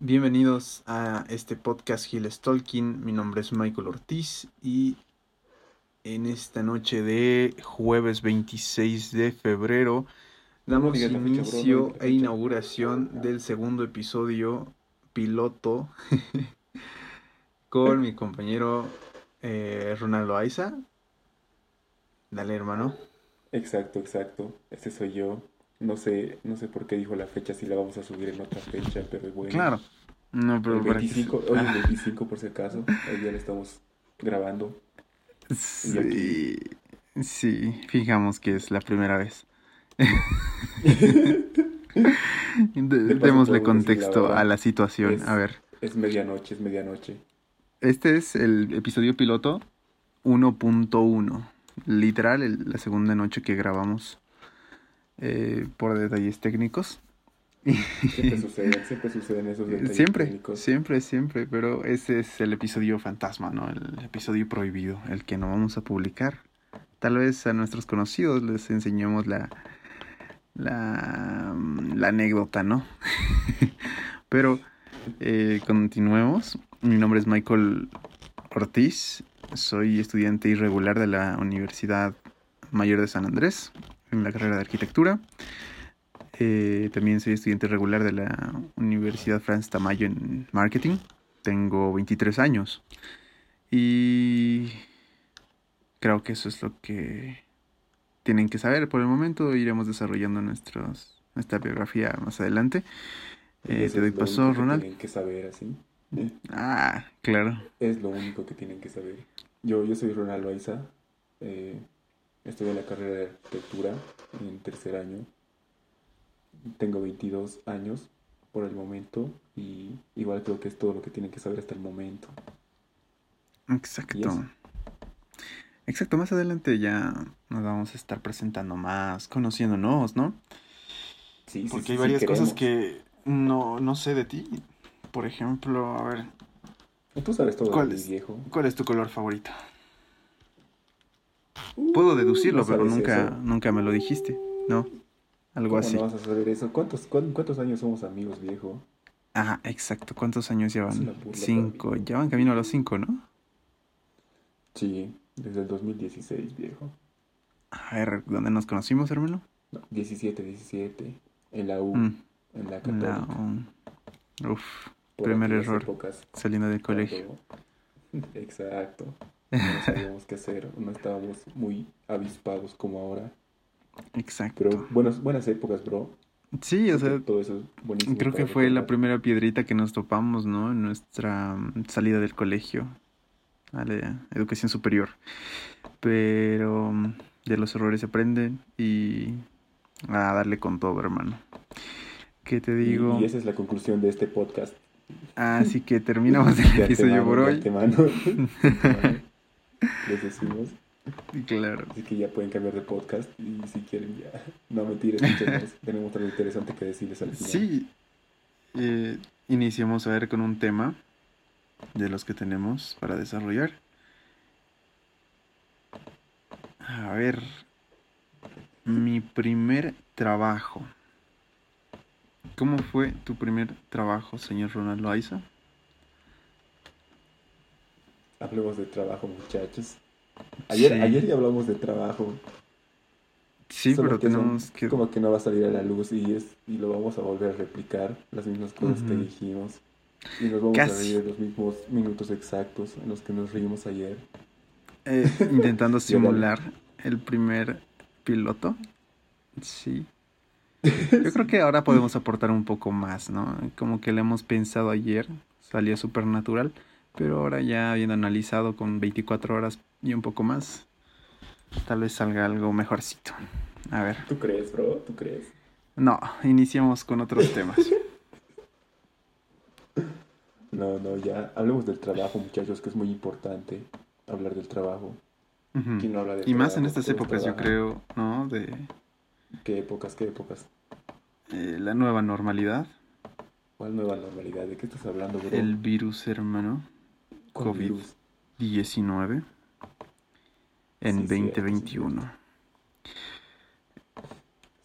Bienvenidos a este podcast Hill Stalking. Mi nombre es Michael Ortiz y en esta noche de jueves 26 de febrero damos inicio e inauguración del segundo episodio piloto con mi compañero eh, Ronaldo Aiza. Dale, hermano. Exacto, exacto. Este soy yo. No sé, no sé por qué dijo la fecha, si la vamos a subir en otra fecha, pero bueno. Claro. No, pero el 25, hoy el 25 por si acaso, hoy ya lo estamos grabando. Sí, sí, fijamos que es la primera vez. Démosle contexto a la situación, a ver. Es medianoche, es medianoche. Este es el episodio piloto 1.1, literal, la segunda noche que grabamos eh, por detalles técnicos. Siempre sucede, siempre suceden esos detalles Siempre, técnicos. siempre, siempre, pero ese es el episodio fantasma, ¿no? El episodio prohibido, el que no vamos a publicar. Tal vez a nuestros conocidos les enseñemos la, la, la anécdota, ¿no? pero eh, continuemos. Mi nombre es Michael Ortiz, soy estudiante irregular de la Universidad Mayor de San Andrés en la carrera de arquitectura. Eh, también soy estudiante regular de la Universidad Franz Tamayo en marketing. Tengo 23 años. Y creo que eso es lo que tienen que saber por el momento. Iremos desarrollando nuestros, nuestra biografía más adelante. Eh, te doy paso, Ronald. Tienen que saber así. Ah, claro. Es lo único que tienen que saber. Yo, yo soy Ronald Loaiza. Eh, estudio la carrera de arquitectura en tercer año. Tengo 22 años por el momento y igual creo que es todo lo que tienen que saber hasta el momento. Exacto. Exacto, más adelante ya nos vamos a estar presentando más, conociéndonos, ¿no? Sí, sí, Porque sí, hay sí varias cosas que no, no sé de ti. Por ejemplo, a ver, Tú sabes todo ¿Cuál de es? viejo. ¿cuál es tu color favorito? Puedo deducirlo, no pero nunca, eso. nunca me lo dijiste, ¿no? Algo ¿Cómo así. no vas a saber eso? ¿Cuántos, cuán- cuántos años somos amigos, viejo? Ah, exacto. ¿Cuántos años llevan? Cinco. Ya van camino a los cinco, ¿no? Sí, desde el 2016, viejo. A ver, ¿dónde nos conocimos, hermano? No, 17, 17. En la U, Mm, en la católica. um, uf, por primer error. épocas saliendo del colegio. Exacto. No sabíamos qué hacer, no estábamos muy avispados como ahora. Exacto. Pero buenas, buenas épocas, bro. Sí, o sea, Todo eso es buenísimo. creo que fue la recordar. primera piedrita que nos topamos, ¿no? En nuestra mm, salida del colegio a la educación superior. Pero mm, de los errores se aprenden y a darle con todo, hermano. ¿Qué te Y- digo? Y, esa es la conclusión de este podcast. Así que terminamos el episodio por hoy. Les decimos. Claro. Así que ya pueden cambiar de podcast y si quieren ya. No mentiras, escúchenos. Tenemos algo interesante que decirles al final. Sí, eh, iniciamos a ver con un tema de los que tenemos para desarrollar. A ver, mi primer trabajo. ¿Cómo fue tu primer trabajo, señor Ronaldo Aiza? Hablemos de trabajo, muchachos. Ayer, Sí. ayer ya hablamos de trabajo. Sí, solo pero que tenemos que... Como que no va a salir a la luz y, es, y lo vamos a volver a replicar. Las mismas cosas que Ujú. dijimos. Y nos vamos a Casi. reír de los mismos minutos exactos en los que nos reímos ayer. eh, intentando simular el primer piloto. Sí. Yo creo que ahora podemos aportar un poco más, ¿no? Como que lo hemos pensado ayer, salía súper natural, pero ahora ya habiendo analizado con 24 horas y un poco más, tal vez salga algo mejorcito. A ver, ¿Tú crees, bro? ¿Tú crees? no, iniciamos con otros temas. No, no, ya. Hablemos del trabajo, muchachos, que es muy importante hablar del trabajo. Ujú. ¿Quién no habla del Y más en estas épocas, yo creo, ¿no? De ¿Qué épocas? ¿Qué épocas? eh, la nueva normalidad, ¿Cuál nueva normalidad? ¿De qué estás hablando, bro? el virus, hermano. ¿Cuál COVID. virus? 19 en Sí, cierto, sí, 2021.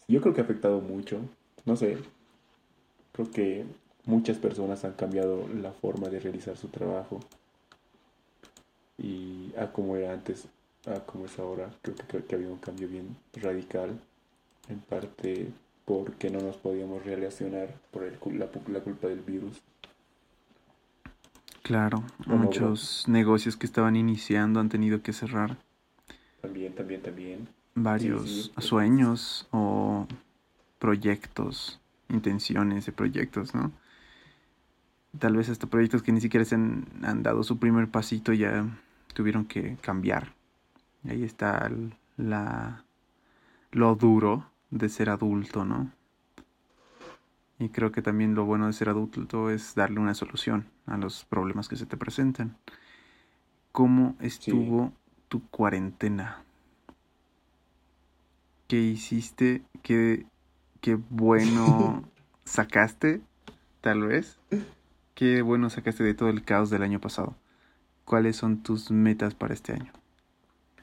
Yo creo que ha afectado mucho. No sé. Creo que muchas personas han cambiado la forma de realizar su trabajo y a como era antes, a como es ahora, creo que, creo que ha habido un cambio bien radical, en parte porque no nos podíamos relacionar por el, la, la culpa del virus. Claro, muchos negocios que estaban iniciando han tenido que cerrar. También, también, también. Varios sueños o proyectos, intenciones de proyectos, ¿no? Tal vez hasta proyectos que ni siquiera se han, han dado su primer pasito ya tuvieron que cambiar. Ahí está la, lo duro de ser adulto, ¿no? Y creo que también lo bueno de ser adulto es darle una solución a los problemas que se te presentan. ¿Cómo estuvo tu cuarentena? ¿Qué hiciste? ¿Qué, qué bueno sacaste? Tal vez. ¿Qué bueno sacaste de todo el caos del año pasado? ¿Cuáles son tus metas para este año?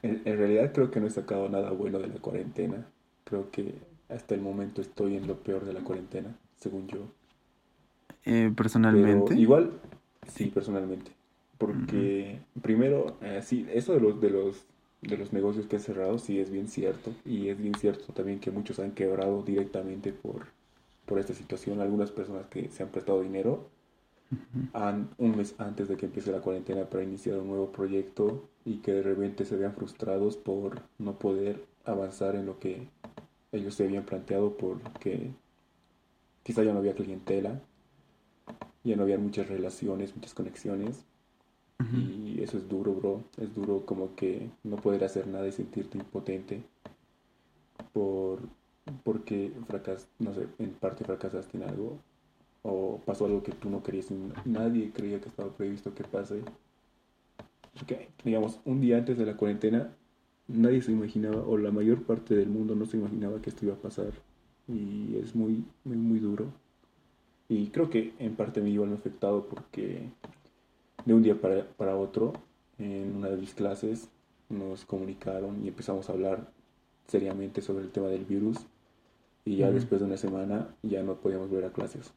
En, realidad creo que no he sacado nada bueno de la cuarentena. Creo que hasta el momento estoy en lo peor de la cuarentena, según yo. Eh, ¿Personalmente? igual, sí, personalmente. Porque primero, eh, sí, eso de los, de los de los negocios que han cerrado sí es bien cierto. Y es bien cierto también que muchos han quebrado directamente por, por esta situación. Algunas personas que se han prestado dinero un mes antes de que empiece la cuarentena para iniciar un nuevo proyecto y que de repente se vean frustrados por no poder avanzar en lo que ellos se habían planteado porque quizá ya no había clientela, ya no había muchas relaciones, muchas conexiones. Y eso es duro, bro. Es duro como que no poder hacer nada y sentirte impotente por porque fracas, no sé, en parte fracasaste en algo o pasó algo que tú no querías nadie creía que estaba previsto que pase. Porque, digamos, un día antes de la cuarentena, nadie se imaginaba, o la mayor parte del mundo no se imaginaba que esto iba a pasar. Y es muy, muy, muy duro. Y creo que en parte me igual me afectado porque de un día para, para otro, en una de mis clases, nos comunicaron y empezamos a hablar seriamente sobre el tema del virus. Y ya después de una semana ya no podíamos volver a clases.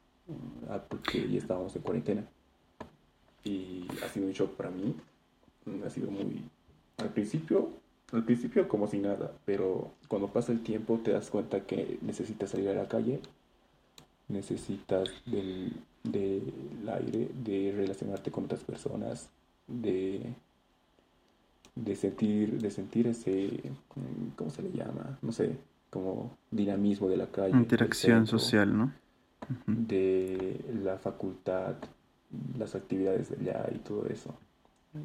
Ah, porque ya estábamos en cuarentena. Y ha sido un shock para mí. Ha sido muy... Al principio, al principio como si nada, pero cuando pasa el tiempo te das cuenta que necesitas salir a la calle, necesitas del, del aire, de relacionarte con otras personas, de, de sentir, de sentir ese, ¿cómo se le llama? No sé, como dinamismo de la calle. Interacción social, ¿no? de la facultad, las actividades de allá y todo eso.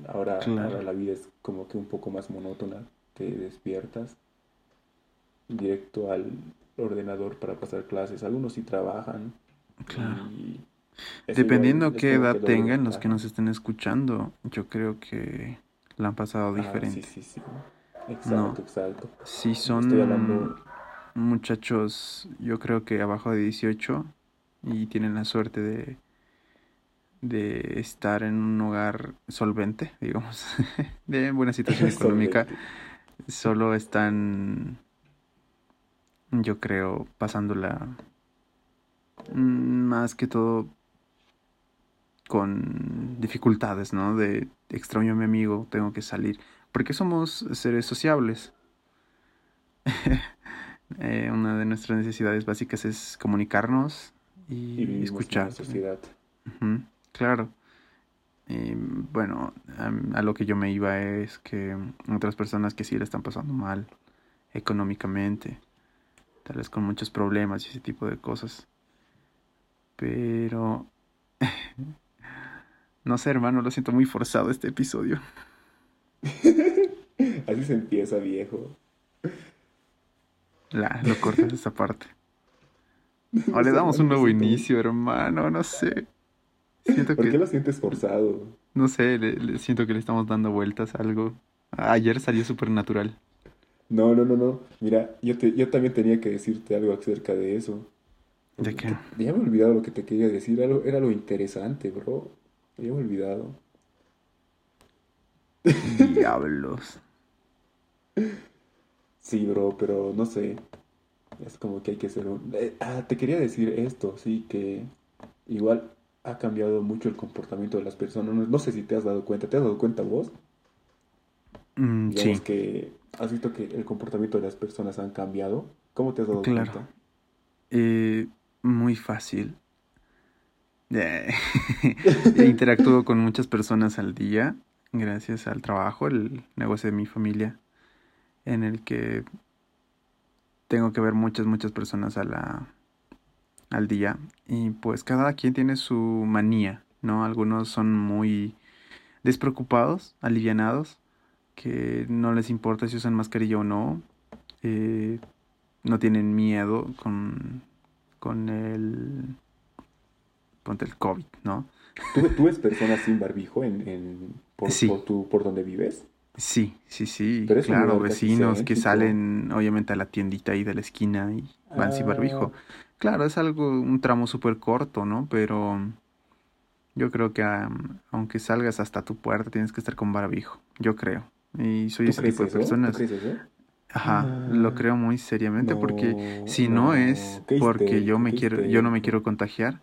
Ahora, la vida es como que un poco más monótona, te despiertas directo al ordenador para pasar clases. Algunos sí trabajan. Claro. Dependiendo qué edad tengan los que nos estén escuchando, yo creo que la han pasado diferente. sí, sí, sí. Exacto, exacto. Si son muchachos, yo creo que abajo de 18, y tienen la suerte de, de estar en un hogar solvente, digamos, de buena situación económica, solo están, yo creo, pasándola más que todo con dificultades, ¿no? De extraño a mi amigo, tengo que salir, porque somos seres sociables. Eh, una de nuestras necesidades básicas es comunicarnos, y, escuchar. sociedad. claro. Y, bueno, a, lo que yo me iba es que otras personas que sí le están pasando mal económicamente, tal vez con muchos problemas y ese tipo de cosas. Pero... no sé, hermano, lo siento muy forzado este episodio. Así se empieza, viejo. La, lo cortas esa parte. O le damos un nuevo inicio, hermano, no sé. Siento ¿Por qué lo sientes forzado? No sé, le, siento que le estamos dando vueltas a algo. Ayer salió súper natural. No, no, no, no. Mira, yo, te, yo también tenía que decirte algo acerca de eso. ¿De qué? ya me he olvidado lo que te quería decir. Era lo, era lo interesante, bro. Ya me he olvidado. Diablos. Sí, bro, pero no sé. Es como que hay que ser un... Eh, ah, te quería decir esto, sí, que igual ha cambiado mucho el comportamiento de las personas. No, no sé si te has dado cuenta. ¿Te has dado cuenta vos? Mm, sí, que has visto que el comportamiento de las personas han cambiado. ¿Cómo te has dado claro. cuenta? Eh, muy fácil. Eh, Interactúo con muchas personas al día gracias al trabajo, el negocio de mi familia, en el que tengo que ver muchas, muchas personas a la, al día. Y pues cada quien tiene su manía, ¿no? Algunos son muy despreocupados, alivianados, que no les importa si usan mascarilla o no. eh, no tienen miedo con, con el, ponte el COVID, ¿no? ¿Tú, tú ves personas sin barbijo en, en, por, Sí. por, tu, por donde vives? Sí, sí, sí, Pero claro, vecinos que salen obviamente a la tiendita ahí de la esquina y van sin barbijo. Claro, es algo, un tramo súper corto, ¿no? Pero yo creo que aunque salgas hasta tu puerta tienes que estar con barbijo, yo creo. Y soy ¿Tú ese tipo de eso? ¿Tú personas. crees eso? Ajá, Ah, lo creo muy seriamente porque si no, no, es porque yo me quiero, yo no me quiero contagiar,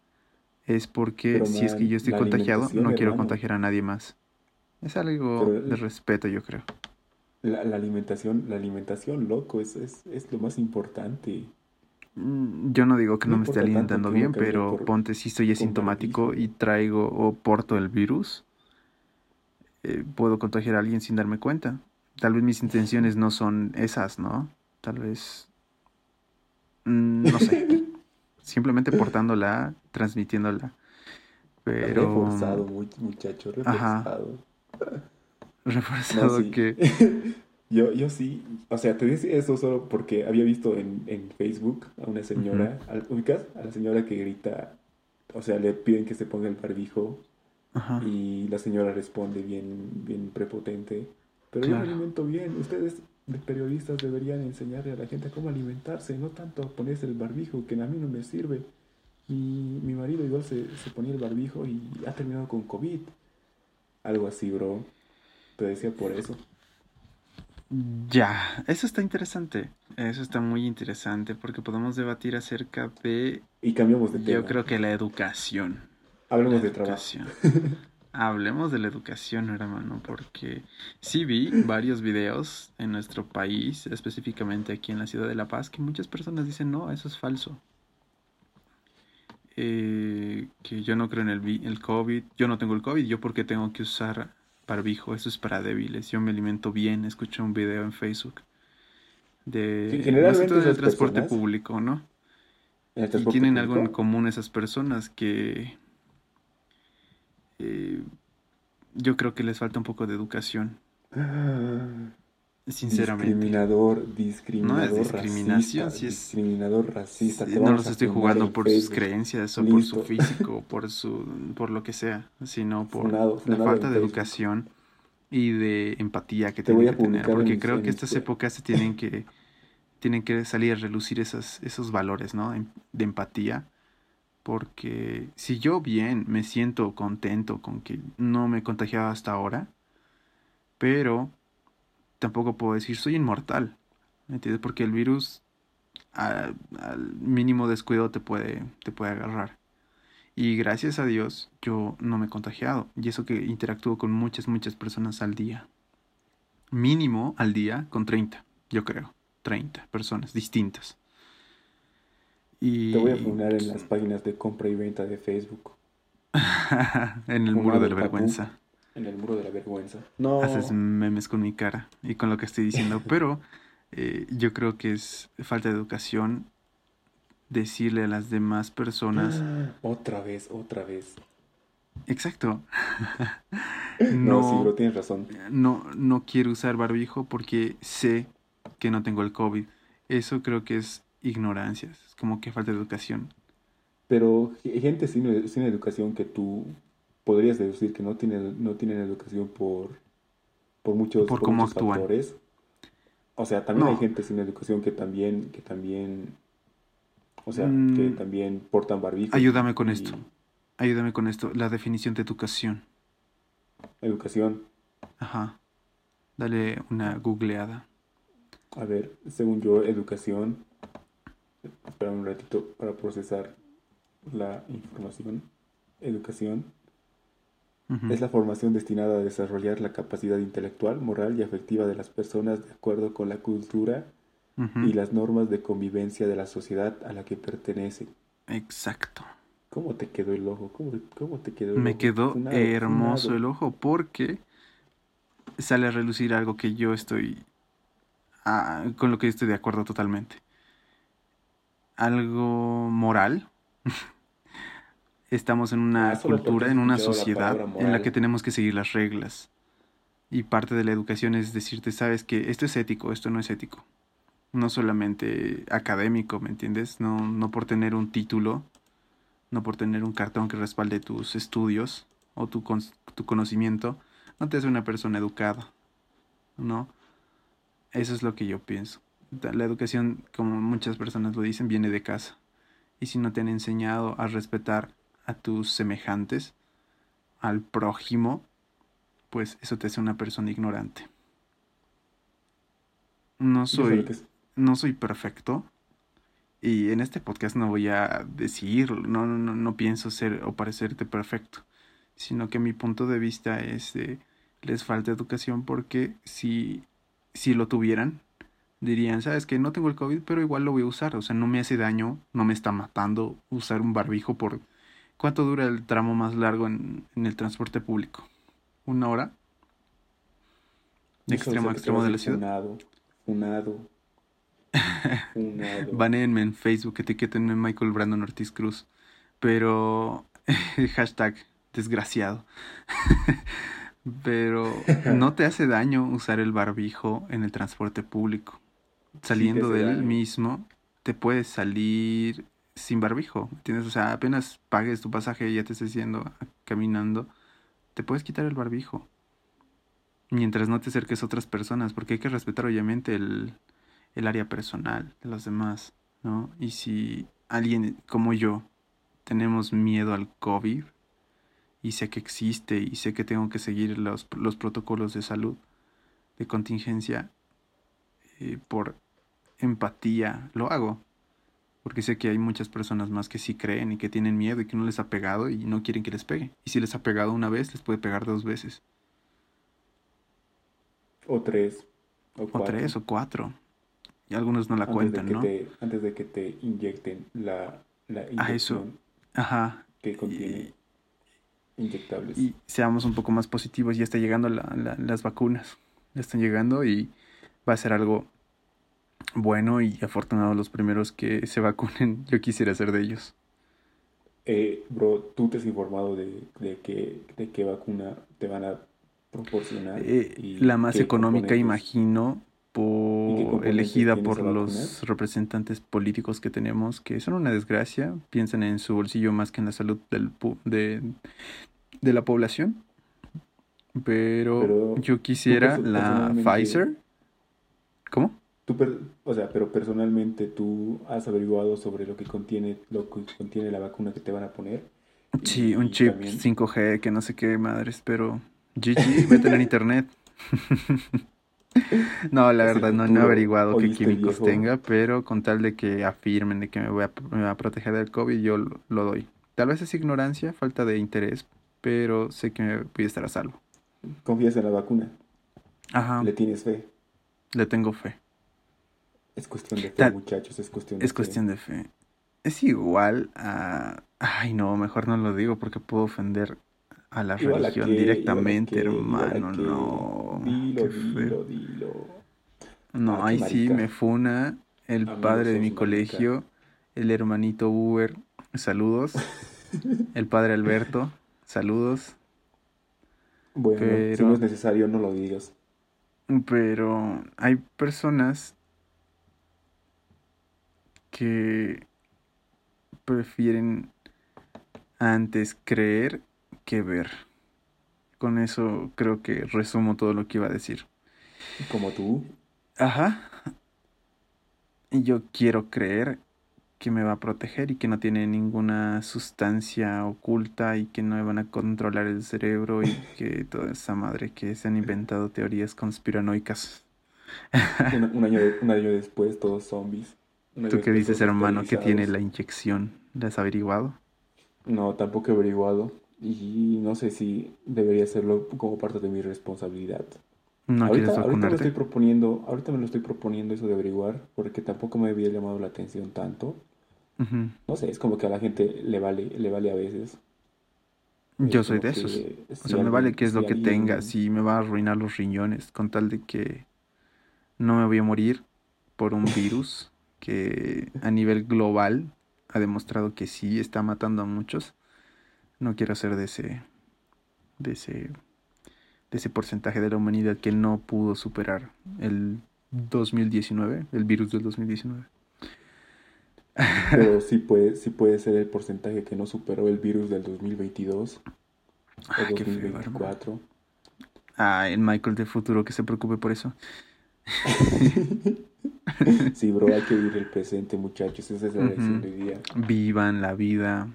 es porque Pero si es que yo estoy contagiado, no quiero hermano. contagiar a nadie más. Es algo Pero de respeto, yo creo. La, la alimentación, la alimentación, loco, es, es, es lo más importante. Mm, Yo no digo que No no me esté alimentando bien, pero por- ponte si estoy asintomático y traigo o porto el virus, eh, puedo contagiar a alguien sin darme cuenta. Tal vez mis intenciones no son esas, ¿no? Tal vez, mm, no sé, simplemente portándola, transmitiéndola. Pero Reforzado, mu- muchacho, Ajá. reforzado. reforzado No, sí. que, Yo, yo sí, o sea, te decía eso solo porque había visto en, en Facebook a una señora, al- ¿ubicas? A la señora que grita, o sea, le piden que se ponga el barbijo ajá, y la señora responde bien, bien prepotente. Pero yo me Claro. alimento bien, ustedes de periodistas deberían enseñarle a la gente cómo alimentarse, no tanto a ponerse el barbijo, que a mí no me sirve. Mi, mi marido igual se, se ponía el barbijo y ha terminado con COVID. Algo así, bro. Te decía por eso. ya, eso está interesante, eso está muy interesante porque podemos debatir acerca de, Y cambiamos de tema. yo creo que la educación. Hablemos de trabajo. educación. Hablemos de la educación, hermano, porque sí vi varios videos en nuestro país, específicamente aquí en la ciudad de La Paz, que muchas personas dicen, no, eso es falso. Eh, que yo no creo en el, el COVID, yo no tengo el COVID, yo porque tengo que usar barbijo, eso es para débiles, yo me alimento bien, escuché un video en Facebook de Sí, generalmente todo en el esas transporte personas- público, ¿no? ¿En el Y tienen algo en común esas personas que eh, yo creo que les falta un poco de educación, sinceramente. Discriminador, discriminador, discriminación, racista, es- discriminador racista. Sí, no los estoy jugando por sus creencias o por su físico, por su, por lo que sea, sino por la falta de Facebook. educación y de empatía que Te tienen que tener, porque en- creo en que estas épocas se tienen que tienen que salir a relucir esas, esos valores, ¿no? De empatía, porque si yo bien me siento contento con que no me he contagiado hasta ahora, pero tampoco puedo decir soy inmortal, ¿me entiendes? Porque el virus a- al mínimo descuido te puede, te puede agarrar. Y gracias a Dios yo no me he contagiado. Y eso que interactúo con muchas, muchas personas al día. Mínimo al día con 30, yo creo. 30 personas distintas. Y Te voy a funar en las páginas de compra y venta de Facebook. en el muro de la vergüenza. En el muro de la vergüenza. No. Haces memes con mi cara y con lo que estoy diciendo. Pero eh, yo creo que es falta de educación decirle a las demás personas. Ah, Otra vez, otra vez. Exacto. No, sí, no, bro, tienes razón. no, no quiero usar barbijo porque sé que no tengo el COVID. Eso creo que es ignorancia. Es como que falta de educación. Pero ge- gente sin, sin educación que tú podrías deducir que no tienen, no tienen educación por, por muchos, Por por cómo muchos actúan. factores. O sea, también No. hay gente sin educación que también, que también, o sea, que Mm. también portan barbijo. Ayúdame con y esto. Ayúdame con esto. La definición de educación. Educación. Ajá. Dale una googleada. A ver, según yo, educación. Espera un ratito para procesar la información. educación es la formación destinada a desarrollar la capacidad intelectual, moral y afectiva de las personas de acuerdo con la cultura y las normas de convivencia de la sociedad a la que pertenecen. Exacto. ¿Cómo te quedó el ojo? ¿Cómo, te quedó el Me quedó hermoso el ojo porque sale a relucir algo que yo estoy ah, con lo que estoy de acuerdo totalmente. Algo moral. Estamos en una ah, cultura, en una sociedad en la que tenemos que seguir las reglas. Y parte de la educación es decirte, sabes que esto es ético, esto no es ético. No solamente académico, ¿me entiendes? No, no por tener un título, no por tener un cartón que respalde tus estudios o tu, tu conocimiento, no te hace una persona educada, ¿no? Eso es lo que yo pienso. La educación, como muchas personas lo dicen, viene de casa. Y si no te han enseñado a respetar a tus semejantes, al prójimo, pues eso te hace una persona ignorante. No soy, no soy perfecto. Y en este podcast no voy a decir, no, no, no pienso ser o parecerte perfecto, sino que mi punto de vista es de les falta educación porque si, si lo tuvieran, dirían, sabes que no tengo el COVID, pero igual lo voy a usar, o sea, no me hace daño, no me está matando usar un barbijo por... ¿Cuánto dura el tramo más largo en, el transporte público? ¿Una hora? De extremo a extremo de la ciudad. Unado, unado. Banenme en Facebook, etiquetenme Michael Brandon Ortiz Cruz. Pero hashtag desgraciado. Pero no te hace daño usar el barbijo en el transporte público. Saliendo de él mismo, te puedes salir sin barbijo. ¿Entiendes? O sea, apenas pagues tu pasaje y ya te estés yendo caminando, te puedes quitar el barbijo. Mientras no te acerques a otras personas, porque hay que respetar obviamente el, el área personal de los demás, ¿no? Y si alguien como yo tenemos miedo al COVID, y sé que existe y sé que tengo que seguir los, los protocolos de salud de contingencia eh, por empatía lo hago. Porque sé que hay muchas personas más que sí creen y que tienen miedo y que no les ha pegado y no quieren que les pegue. Y si les ha pegado una vez les puede pegar dos veces. O tres o, cuatro. tres o cuatro. Y algunos no la cuentan no antes de que te inyecten la, la inyección a eso ajá. que contiene inyectables. Y seamos un poco más positivos, ya está llegando las vacunas, ya están llegando y va a ser algo bueno y afortunado los primeros que se vacunen. Yo quisiera ser de ellos. Eh, bro, ¿tú te has informado de, de, qué, de qué vacuna te van a proporcionar? Eh, la más económica, imagino, elegida por los representantes políticos que tenemos, que son una desgracia, piensan en su bolsillo más que en la salud del, de, de la población. Pero, yo quisiera la Pfizer. ¿Cómo? Tú o sea, pero personalmente tú has averiguado sobre lo que contiene lo que contiene la vacuna que te van a poner. Sí, un chip 5G que no sé qué madres, pero GG, vete en internet. No, la verdad, no, he averiguado qué químicos tenga, pero con tal de que afirmen de que me voy a, me va a proteger del COVID, yo lo, doy. Tal vez es ignorancia, falta de interés, pero sé que me voy a estar a salvo. ¿Confías en la vacuna? Ajá. ¿Le tienes fe? Le tengo fe. Es cuestión de fe, muchachos, es cuestión de es cuestión de fe. Es igual a... Ay, no, mejor no lo digo porque puedo ofender a la religión directamente, hermano, no. Dilo, dilo, dilo. No, ahí sí me funa el padre de mi colegio, el hermanito Uber, saludos. el padre Alberto, saludos. Bueno, si no es necesario, no lo digas. Pero hay personas que prefieren antes creer que ver. Con eso creo que resumo todo lo que iba a decir. Como tú. Ajá. Y yo quiero creer que me va a proteger y que no tiene ninguna sustancia oculta y que no me van a controlar el cerebro y que toda esa madre que se han inventado teorías conspiranoicas. un, año un, año después, todos zombies. ¿Tú qué dices, hermano, que tiene la inyección? ¿La has averiguado? No, tampoco he averiguado. Y no sé si debería hacerlo como parte de mi responsabilidad. ¿No ahorita, quieres ahorita me estoy proponiendo, ahorita me lo estoy proponiendo eso de averiguar, porque tampoco me había llamado la atención tanto. No sé, es como que a la gente le vale, le vale a veces. Yo Es soy de esos. que O si sea, me alguien- vale qué es lo que alguien- tenga, si me va a arruinar los riñones, con tal de que no me voy a morir por un virus que a nivel global ha demostrado que sí está matando a muchos. No quiero ser de ese, de ese, de ese porcentaje de la humanidad que no pudo superar el 2019, el virus del 2019. Pero sí puede, sí puede ser el porcentaje que no superó el virus del 2022 Ah, o qué feo, hermano. 2024. Ah, el Michael del futuro que se preocupe por eso. Sí, bro, hay que vivir el presente, muchachos. Esa es la lección Ujú. de hoy día. vivan la vida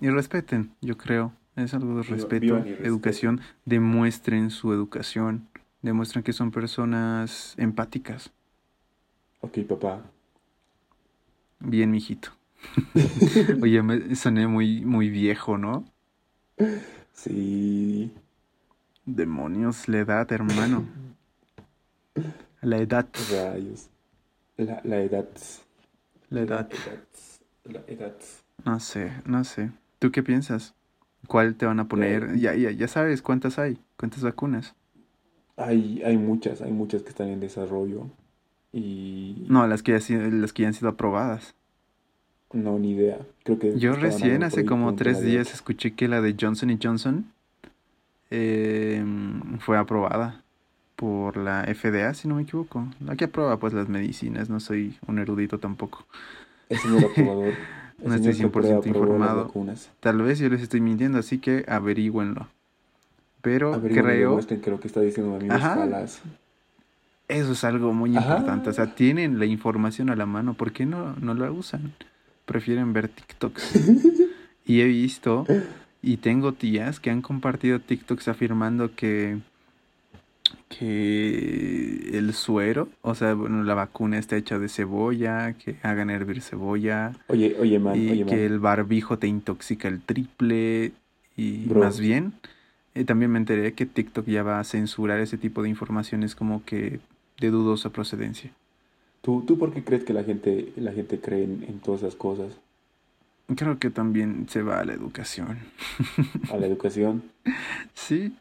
y respeten, yo creo. Es algo de respeto, educación. Demuestren su educación. Demuestren que son personas empáticas. Ok, papá. Bien, mijito. Oye, me soné muy, muy viejo, ¿no? Sí. Demonios, la edad, hermano. La edad, Rayos. La, la edad. la edad. La edad. No sé, no sé. ¿Tú qué piensas? ¿Cuál te van a poner? Ya, ya, ya sabes cuántas hay, cuántas vacunas. Hay, hay muchas, hay muchas que están en desarrollo. Y No, las que ya, las que ya han sido aprobadas. no, ni idea. Creo que Yo recién, hace como tres días, escuché que la de Johnson y Johnson eh, fue aprobada por la FDA, si no me equivoco. La que aprueba pues las medicinas, no soy un erudito tampoco. El señor aprobador. No estoy señor que aprueba- 100% aprobó las informado. Tal vez yo les estoy mintiendo, así que averígüenlo. Pero creo, que lo que está diciendo mi amigo Ajá. es falaz. eso es algo muy Ajá. importante. O sea, tienen la información a la mano, ¿por qué no, no la usan? Prefieren ver TikToks. Y he visto y tengo tías que han compartido TikToks afirmando que que el suero, o sea, bueno, la vacuna está hecha de cebolla, que hagan hervir cebolla Oye, oye, man, y oye, que man. el barbijo te intoxica el triple y Bro. más bien eh, también me enteré que TikTok ya va a censurar ese tipo de informaciones como que de dudosa procedencia. ¿Tú, ¿Tú por qué crees que la gente, la gente cree en, en todas esas cosas? Creo que también se va a la educación. A la educación. Sí,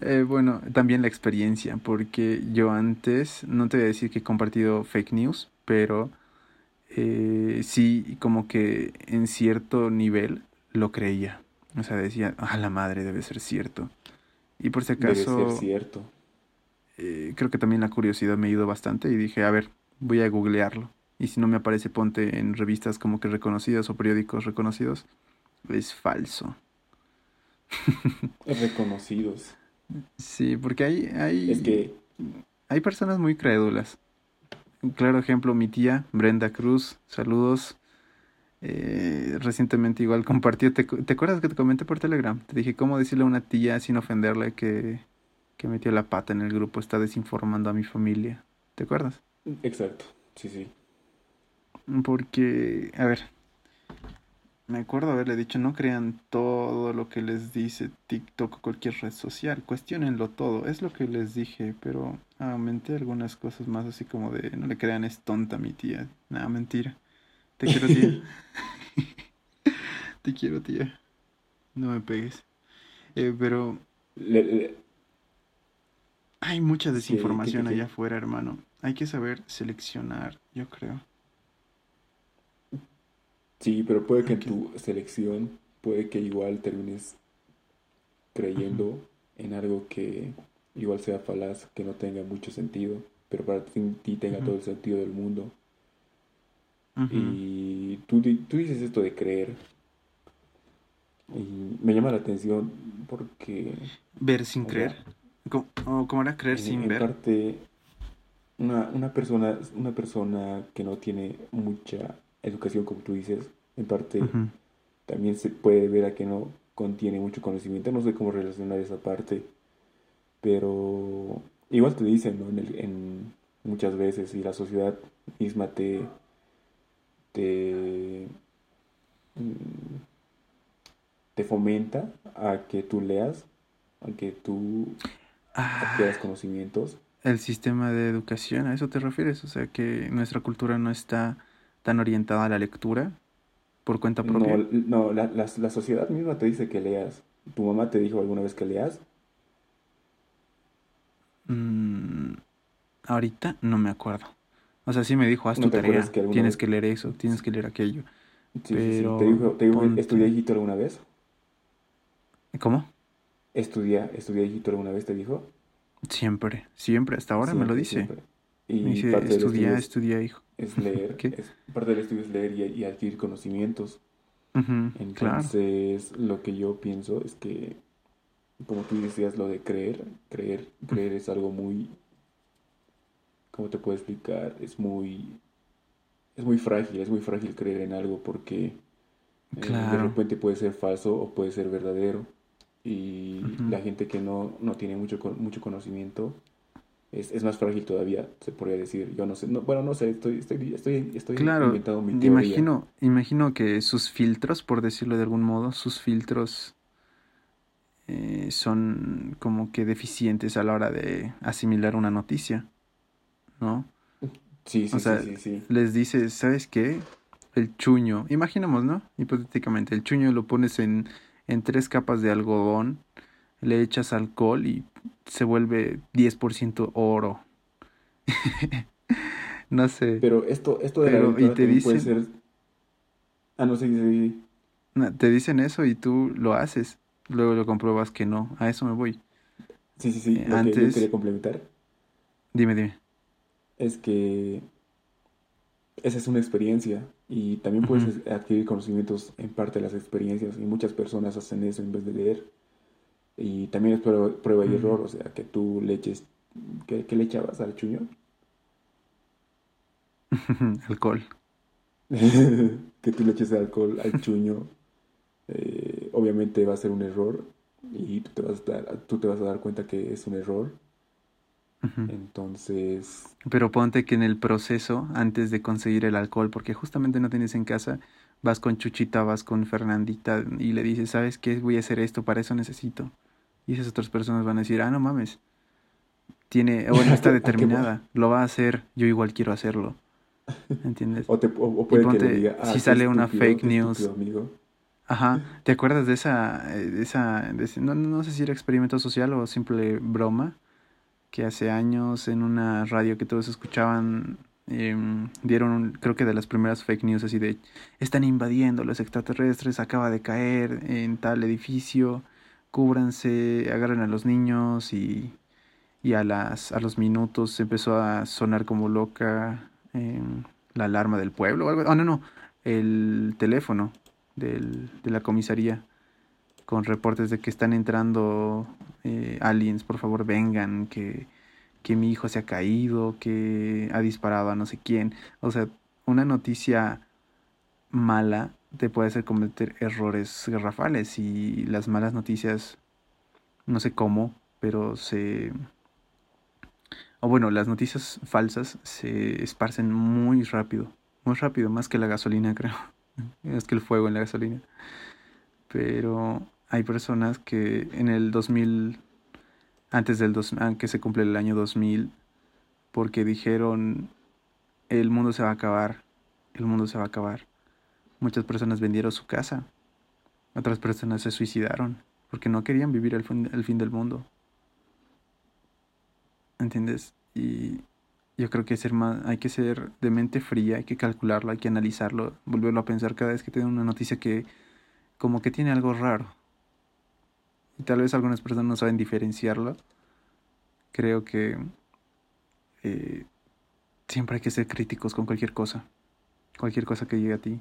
Eh, bueno, también la experiencia, porque yo antes, no te voy a decir que he compartido fake news, pero eh, sí, como que en cierto nivel lo creía. O sea, decía, a la madre debe ser cierto. Y por si Debe acaso, ser cierto. eh, creo que también la curiosidad me ayudó bastante y dije, a ver, voy a googlearlo. Y si no me aparece, ponte en revistas como que reconocidas o periódicos reconocidos. Es falso. Reconocidos. Sí, porque hay, hay, Es que, hay personas muy crédulas. Un claro ejemplo, mi tía Brenda Cruz, saludos. Eh, recientemente igual compartió, ¿te, cu- te acuerdas que te comenté por Telegram? Te dije cómo decirle a una tía sin ofenderle que, que metió la pata en el grupo, está desinformando a mi familia. ¿Te acuerdas? exacto. Sí, sí. Porque, a ver, me acuerdo haberle dicho, no crean todo lo que les dice TikTok o cualquier red social, cuestionenlo todo, es lo que les dije, pero aumenté algunas cosas más así como de, no le crean, es tonta mi tía, nada, mentira. Te quiero, tía. Te quiero, tía. No me pegues. Eh, pero Le- le- hay mucha desinformación allá afuera, hermano. Hay que saber seleccionar, yo creo. Sí, pero puede que en tu selección, puede que igual termines creyendo en algo que igual sea falaz, que no tenga mucho sentido, pero para ti, tenga todo el sentido del mundo. Y tú, tú dices esto de creer. Y me llama la atención porque Ver sin creer. ¿Cómo, cómo era creer en, sin en ver? parte una, una persona, una persona que no tiene mucha educación, como tú dices, en parte también se puede ver a que no contiene mucho conocimiento. No sé cómo relacionar esa parte, pero igual te dicen, ¿no? En el- en muchas veces y la sociedad misma te te mm, te fomenta a que tú leas, a que tú Ah, adquieras conocimientos. el sistema de educación, ¿a eso te refieres? O sea, que nuestra cultura no está tan orientada a la lectura por cuenta No, propia. no, la, la, la sociedad misma te dice que leas. ¿Tu mamá te dijo alguna vez que leas? Mm, ahorita no me acuerdo. O sea, sí me dijo, haz ¿No tu tarea, que tienes vez- que leer eso, tienes que leer aquello. Sí, sí, sí. ¿Te dijo, te dijo ponte- estudia hijito alguna vez? ¿Cómo? ¿Estudia, estudia hijito alguna vez te dijo? Siempre, siempre, hasta ahora me lo dice. siempre. Y Me dice, parte estudia, estudia, hijo. es leer. Parte del estudio es leer y, y adquirir conocimientos. Claro. Entonces, lo que yo pienso es que, como tú decías, lo de creer, creer, creer es algo muy, ¿cómo te puedo explicar? Es muy, es muy frágil, es muy frágil creer en algo porque eh, de repente puede ser falso o puede ser verdadero. Y la gente que no, no tiene mucho, mucho conocimiento es, es más frágil todavía, se podría decir. Yo no sé, no, bueno, no sé, estoy, estoy, estoy, estoy Claro, inventando mi teoría. imagino, imagino que sus filtros, por decirlo de algún modo, sus filtros eh, son como que deficientes a la hora de asimilar una noticia, ¿no? Sí, sí, O sea, sí, sí, sí. Les dices, ¿sabes qué? El chuño, imaginemos, ¿no? Hipotéticamente, el chuño lo pones en, en tres capas de algodón, le echas alcohol y se vuelve 10% oro. no sé. Pero esto, esto de Pero, la y te también puede dicen- ser... Ah, no sé, sí, Te dicen eso y tú lo haces. Luego lo compruebas que no. A eso me voy. Sí, sí, sí. Eh, Lo que yo antes- quería complementar Dime, dime. es que esa es una experiencia y también puedes adquirir conocimientos en parte de las experiencias y muchas personas hacen eso en vez de leer. Y también es prueba, prueba y error, o sea, que tú le eches... ¿Qué, qué le echabas al chuño? Alcohol. que tú le eches alcohol al chuño, eh, obviamente va a ser un error y tú te, vas a dar, tú te vas a dar cuenta que es un error. Entonces, Pero ponte que en el proceso, antes de conseguir el alcohol, porque justamente no tienes en casa, vas con Chuchita, vas con Fernandita y le dices, ¿sabes qué? Voy a hacer esto, para eso necesito. Y esas otras personas van a decir, ah, no mames. Tiene, bueno, está ¿A qué determinada, lo va a hacer, yo igual quiero hacerlo. ¿Entiendes? o, te, o, o puede que ponte, le diga, ah, si sale una fake news. amigo. Ajá, ¿te acuerdas de esa, eh, de esa, de no, no sé si era experimento social o simple broma, que hace años en una radio que todos escuchaban, em, dieron, un- creo que de las primeras fake news así de, están invadiendo los extraterrestres, acaba de caer en tal edificio, cúbranse, agarren a los niños y, y a las, a los minutos empezó a sonar como loca em, la alarma del pueblo o algo, oh no, no, el teléfono del, de la comisaría con reportes de que están entrando eh, aliens, por favor vengan, que, que mi hijo se ha caído, que ha disparado a no sé quién. O sea, una noticia mala te puede hacer cometer errores garrafales y las malas noticias, no sé cómo, pero se... O bueno, las noticias falsas se esparcen muy rápido, muy rápido, más que la gasolina, creo. Es que el fuego en la gasolina. Pero hay personas que en el 2000, antes del 2000, que se cumple el año 2000, porque dijeron, el mundo se va a acabar, el mundo se va a acabar. Muchas personas vendieron su casa, otras personas se suicidaron, porque no querían vivir el fin, el fin del mundo. ¿Entiendes? Y yo creo que ser más, hay que ser de mente fría, hay que calcularlo, hay que analizarlo, volverlo a pensar cada vez que tiene una noticia que como que tiene algo raro. Y tal vez algunas personas no saben diferenciarlo. Creo que eh, siempre hay que ser críticos con cualquier cosa. Cualquier cosa que llegue a ti.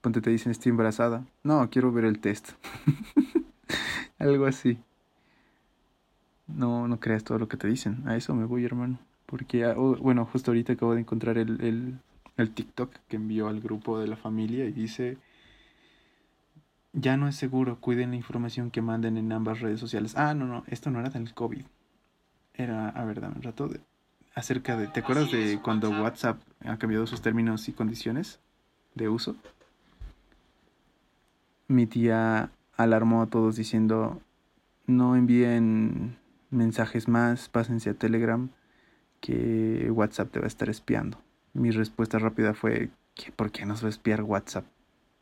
Ponte te dicen estoy embarazada. No, quiero ver el test. algo así. No, no creas todo lo que te dicen. A eso me voy, hermano. Porque, ah, oh, bueno, justo ahorita acabo de encontrar el, el, el TikTok que envió al grupo de la familia y dice, ya no es seguro, cuiden la información que manden en ambas redes sociales. Ah, no, no, esto no era del COVID. Era, a ver, dame un rato, de, acerca de, ¿te acuerdas de cuando WhatsApp ha cambiado sus términos y condiciones de uso? Mi tía alarmó a todos diciendo, no envíen mensajes más, pásense a Telegram, que WhatsApp te va a estar espiando. Mi respuesta rápida fue, ¿por qué nos va a espiar WhatsApp?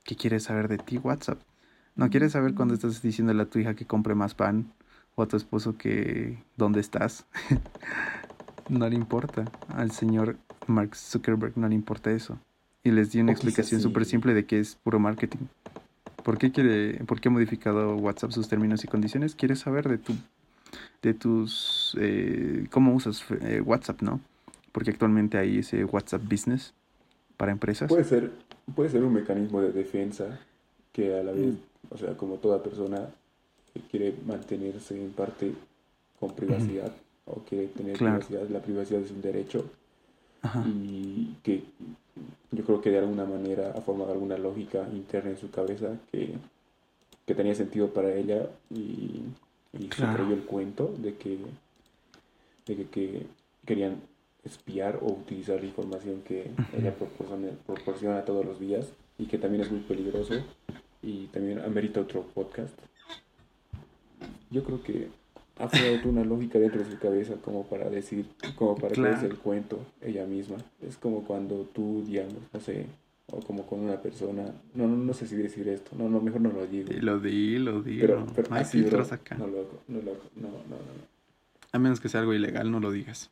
¿Qué quiere saber de ti WhatsApp? ¿No quieres saber cuando estás diciéndole a tu hija que compre más pan? ¿O a tu esposo que dónde estás? no le importa. Al señor Mark Zuckerberg no le importa eso. Y les di una explicación súper simple de que es puro marketing. ¿Por qué, quiere, ¿Por qué ha modificado WhatsApp sus términos y condiciones? Quiere saber de tu de tus eh, cómo usas eh, WhatsApp, ¿no? Porque actualmente hay ese WhatsApp Business para empresas. Puede ser, puede ser un mecanismo de defensa que a la vez, mm. o sea, como toda persona quiere mantenerse en parte con privacidad o quiere tener privacidad, la privacidad es un derecho y que yo creo que de alguna manera ha formado alguna lógica interna en su cabeza que, que tenía sentido para ella y, se creyó el cuento de que, de que, querían espiar o utilizar la información que ella proporciona, proporciona todos los días y que también es muy peligroso y también amerita otro podcast. Yo creo que ha creado una lógica dentro de su cabeza como para decir, como para que es el cuento ella misma. Es como cuando tú, digamos, no sé, o como con una persona, no, no, no sé si decir esto, no, no, mejor no lo digo. Lo di, lo di. Pero, pero hay filtros acá. No, loco, no, loco, no, no, no, A menos que sea algo ilegal, no lo digas.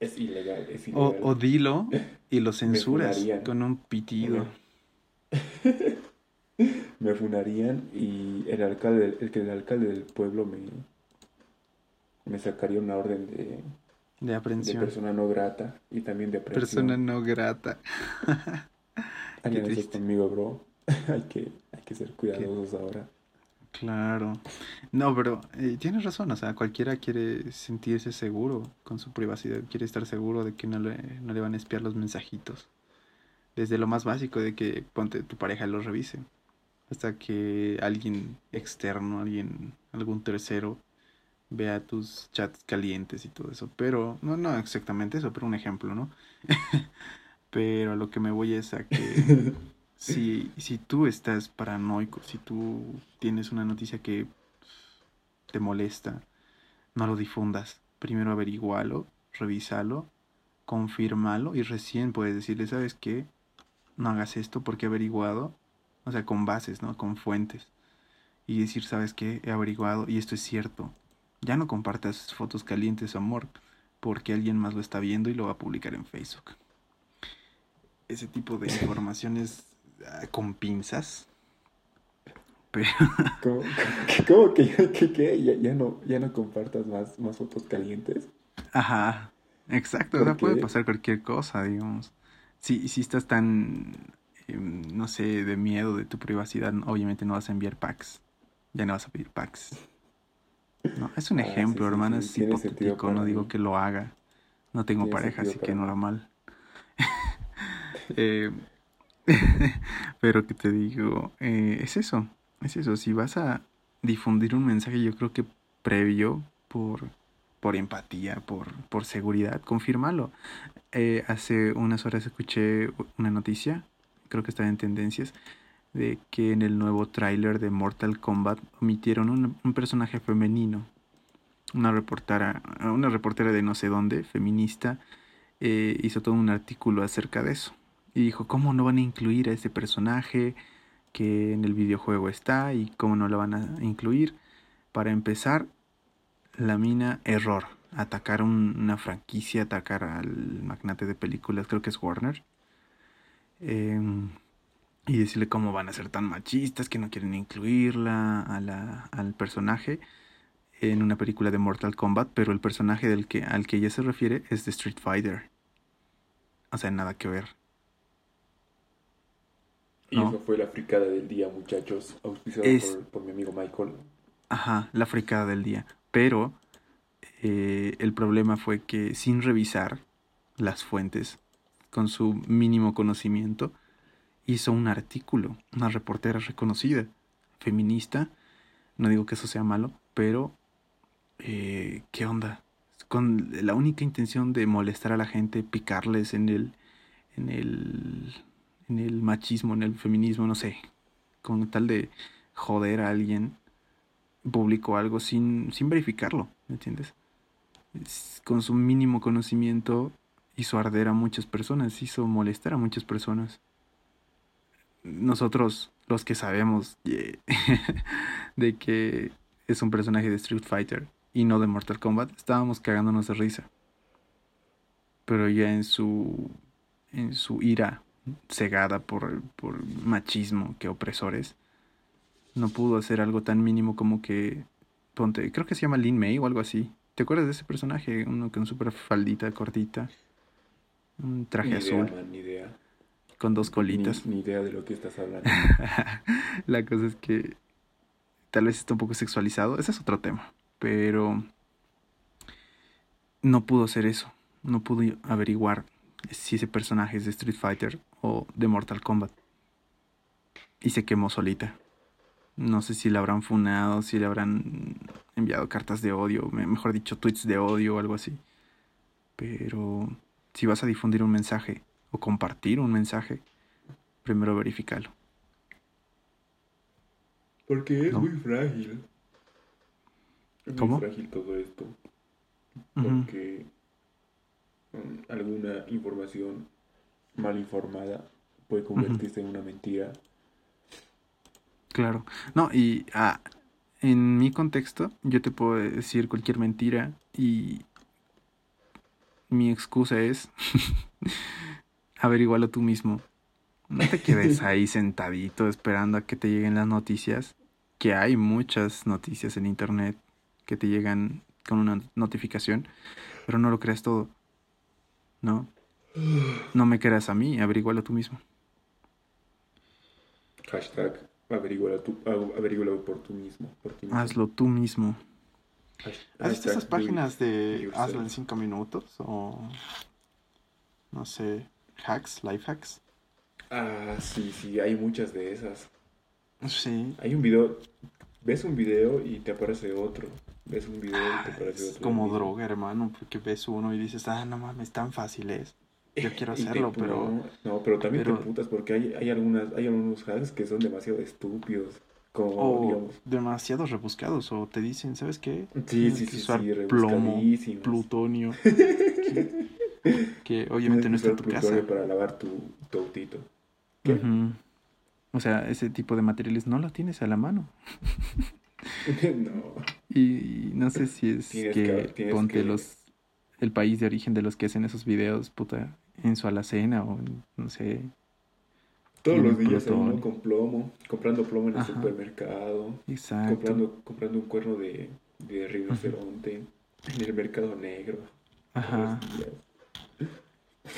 Es ilegal, es ilegal. O, o dilo y lo censuras con un pitido. me funarían y el alcalde, el que el alcalde del pueblo me me sacaría una orden de, de aprehensión. De persona no grata y también de aprehensión. Persona no grata. Alguien conmigo, bro. hay, que, hay que ser cuidadosos ahora. Claro. No, pero eh, tienes razón, o sea, cualquiera quiere sentirse seguro con su privacidad, quiere estar seguro de que no le, no le van a espiar los mensajitos. Desde lo más básico de que ponte tu pareja los revise, hasta que alguien externo, alguien, algún tercero vea tus chats calientes y todo eso. Pero, no, no exactamente eso, pero un ejemplo, ¿no? pero a lo que me voy es a que si, si tú estás paranoico, si tú tienes una noticia que te molesta, no lo difundas. Primero averigualo, revísalo, confírmalo y recién puedes decirle, ¿sabes qué? No hagas esto porque he averiguado, o sea, con bases, ¿no? Con fuentes. Y decir, ¿sabes qué? He averiguado y esto es cierto ya no compartas fotos calientes, amor, porque alguien más lo está viendo y lo va a publicar en Facebook. Ese tipo de informaciones ah, con pinzas. Pero... ¿Cómo, que, ¿Ya, no, ya no compartas más, más fotos calientes? Ajá, exacto. Sea, puede pasar cualquier cosa, digamos. Si, si estás tan, em, no sé, de miedo de tu privacidad, obviamente no vas a enviar packs. Ya no vas a pedir packs. No, es un ah, ejemplo, hermano, es hipotético, no digo que lo haga. No tengo pareja, así que no mal. eh, pero que te digo, eh, es eso, es eso. Si vas a difundir un mensaje, yo creo que previo, por, por empatía, por, por seguridad, confírmalo. Eh, hace unas horas escuché una noticia, creo que estaba en tendencias, de que en el nuevo tráiler de Mortal Kombat omitieron un, personaje femenino. Una reportera, una reportera de no sé dónde, feminista, eh, hizo todo un artículo acerca de eso. Y dijo, ¿cómo no van a incluir a ese personaje que en el videojuego está y cómo no lo van a incluir? Para empezar, la mina error. Atacar una franquicia, atacar al magnate de películas, creo que es Warner. Eh, y decirle cómo van a ser tan machistas que no quieren incluirla a la, al personaje en una película de Mortal Kombat, pero el personaje del que, al que ella se refiere es de Street Fighter. O sea, nada que ver. Y eso fue la fricada del día, muchachos, auspiciado por, mi amigo Michael. Ajá, la fricada del día. Pero eh, el problema fue que sin revisar las fuentes, con su mínimo conocimiento, hizo un artículo, una reportera reconocida, feminista, no digo que eso sea malo, pero eh, ¿qué onda? Con la única intención de molestar a la gente, picarles en el, en el, en el machismo, en el feminismo, no sé, con tal de, joder a alguien, publicó algo sin, sin verificarlo, ¿me entiendes? Con su mínimo conocimiento hizo arder a muchas personas, hizo molestar a muchas personas. Nosotros, los que sabemos de que es un personaje de Street Fighter y no de Mortal Kombat, estábamos cagándonos de risa. Pero ya en su en su ira cegada por, por machismo que opresores, no pudo hacer algo tan mínimo como que ponte, creo que se llama Lin May o algo así. ¿Te acuerdas de ese personaje? Uno con super faldita cortita, un traje azul. ni idea. Con dos colitas. Ni, idea de lo que estás hablando. La cosa es que tal vez está un poco sexualizado. Ese es otro tema. Pero no pudo hacer eso. No pudo averiguar si ese personaje es de Street Fighter o de Mortal Kombat. Y se quemó solita. No sé si le habrán funado, si le habrán enviado cartas de odio, mejor dicho, tweets de odio o algo así. Pero si vas a difundir un mensaje o compartir un mensaje, primero verifícalo. Porque es muy frágil. Es muy frágil todo esto. Porque mm, alguna información mal informada puede convertirse en una mentira Claro. No, y ah, en mi contexto, yo te puedo decir cualquier mentira y mi excusa es averigualo tú mismo. No te quedes ahí sentadito esperando a que te lleguen las noticias, que hay muchas noticias en internet que te llegan con una notificación, pero no lo creas todo. No. No me creas a mí, averígualo tú mismo. Hashtag Averígualo, tú, por tú mismo, Hazlo tú mismo. ¿Has visto esas páginas de hazlo en 5 minutos? O no sé, hacks, life hacks. Ah, sí, sí, hay muchas de esas. Sí. Hay un video, ves un video y te aparece otro. Ves un video y te aparece otro. Es como droga, hermano, porque ves uno y dices, ah, no mames, tan fácil es. Yo quiero hacerlo, pero... No, pero también te putas porque hay, hay, algunas, hay algunos hacks que son demasiado estúpidos. Como, o demasiado rebuscados, o te dicen, ¿sabes qué? Sí, sí, sí, sí, plomo, plutonio. que, obviamente no está en tu casa. para lavar tu, tu autito. O sea, ese tipo de materiales no los tienes a la mano. no. Y no sé si es que, ponte los el país de origen de los que hacen esos videos, puta, en su alacena o no sé. Todos los días Con plomo, comprando plomo en el supermercado. Exacto. Comprando, comprando un cuerno de, de rinoceronte en el mercado negro. Ajá.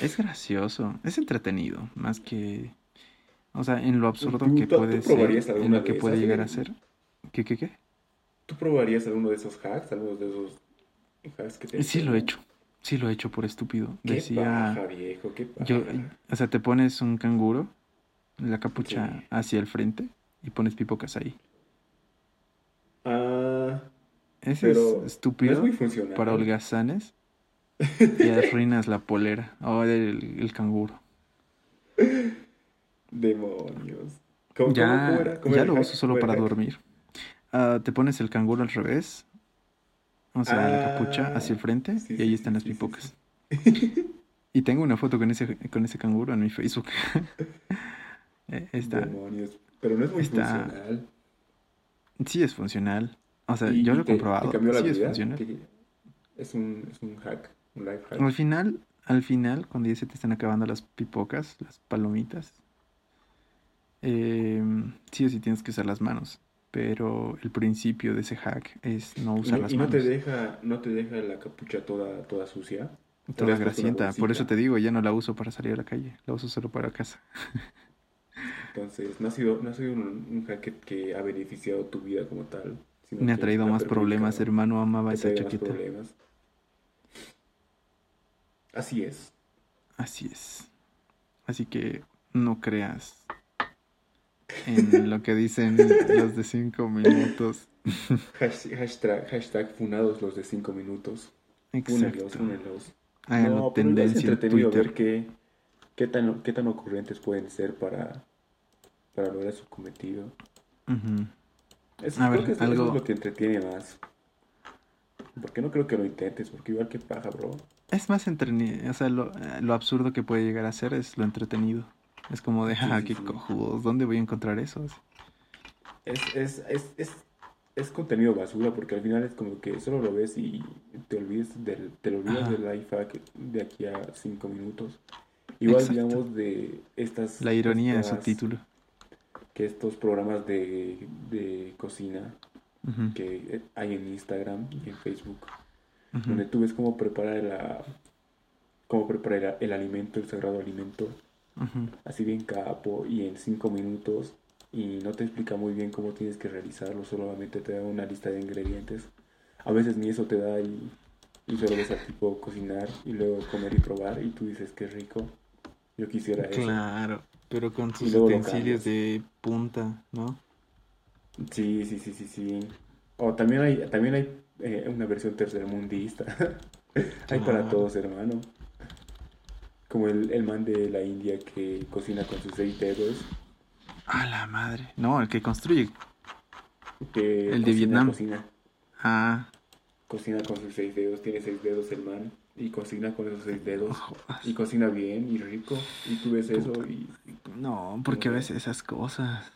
Es gracioso, es entretenido, más que... O sea, en lo absurdo que puede ser, en lo que puede llegar a ser. ¿Qué, qué, qué? ¿Tú probarías alguno de esos hacks, algunos de esos hacks que te... Sí, lo he hecho. Sí, lo he hecho por estúpido. ¿Qué Decía. viejo, qué Yo, o sea, te pones un canguro, la capucha hacia el frente y pones pipocas ahí. Ah. Ese es estúpido para holgazanes y arruinas la polera. O el, canguro. Demonios. ya, ya lo uso solo para dormir. Ah, te pones el canguro al revés o sea, la capucha hacia el frente y ahí están las pipocas. y tengo una foto con ese, con ese canguro en mi Facebook. Eh, está, Demonios. Pero no es muy funcional. Sí es funcional. O sea, yo lo he comprobado. sí es funcional. Es un, es un hack, life hack. Al final, al final, cuando ya se te están acabando las pipocas, las palomitas, eh, sí o sí tienes que usar las manos. Pero el principio de ese hack es no usar las y no te deja no te deja la capucha toda toda sucia toda grasienta. por eso te digo ya no la uso para salir a la calle la uso solo para casa. Entonces no ha sido no ha sido un, hack que, ha beneficiado tu vida como tal me ha traído más problemas hermano amaba esa chaqueta así es así es así que no creas en lo que dicen los de 5 minutos. Hashtag, hashtag, funados los de 5 minutos. Exacto. Fúnenlos, no, tendencia es entretenido ver qué, qué, tan, qué tan ocurrentes pueden ser para, para lograr su cometido. Eso, A creo ver, que eso, algo- eso es lo que entretiene más. Porque no creo que lo intentes, porque igual que paja, bro. Es más entretenido, o sea, lo, eh, lo absurdo que puede llegar a ser es lo entretenido. Es como de, Sí, ah, sí, qué sí. cojudos, ¿dónde voy a encontrar eso? Es, es, es, es, es contenido basura, porque al final es como que solo lo ves y te olvides del, te lo olvidas Ajá. del life de aquí a cinco minutos. Igual Exacto. digamos de estas... La ironía estas- su título. Que estos programas de, de cocina que hay en Instagram y en Facebook, donde tú ves cómo preparar la, cómo preparar el alimento, el sagrado alimento, así bien capo y en cinco minutos y no te explica muy bien cómo tienes que realizarlo, solamente te da una lista de ingredientes. A veces ni eso te da y, y solo ves al tipo cocinar y luego comer y probar y tú dices que rico. Yo quisiera eso. Claro, pero con sus utensilios de punta, ¿no? Sí, sí, sí, sí, sí. O también hay, también hay eh, una versión tercermundista. hay para todos, hermano. Como el, el man de la India que cocina con sus seis dedos. A la madre. No, el que construye. Que El de cocina, Vietnam. Cocina, Ah, cocina con sus seis dedos, tiene seis dedos el man. Y cocina con esos seis dedos. Y cocina bien y rico. Y tú ves eso y... no, porque ves esas cosas.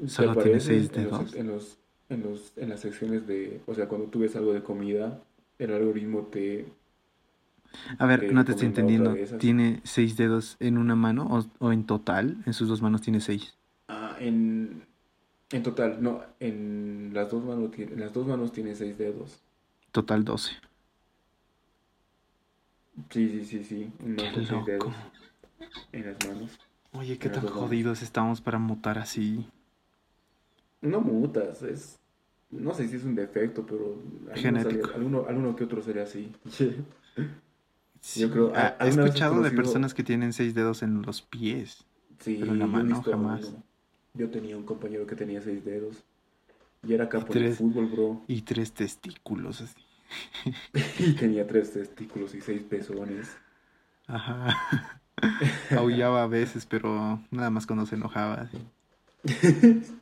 ¿te Solo tiene seis En los- dedos. En los, en los, en las secciones de... O sea, cuando tú ves algo de comida, el algoritmo te... A ver, te no te estoy entendiendo. ¿Tiene seis dedos en una mano o, o en total? En sus dos manos tiene seis. Ah, en, en total, no, en las dos manos en las dos manos tiene seis dedos. Total doce. Sí, sí, sí, sí, no, Qué loco. dedos en las manos. Oye, qué tan jodidos estamos para mutar así. No mutas, es, no sé si es un defecto, pero alguno, Genético. sale- alguno, alguno que otro sería así. Sí, Yo creo- ah, he ¿alguna vez has escuchado de personas que tienen seis dedos en los pies. Sí, Pero en la mano, visto jamás. Yo tenía un compañero que tenía seis dedos y era capo tres. fútbol, bro. Y tres testículos así. Y tenía tres testículos y seis pezones. Ajá. Aullaba a veces, pero nada más cuando se enojaba. así.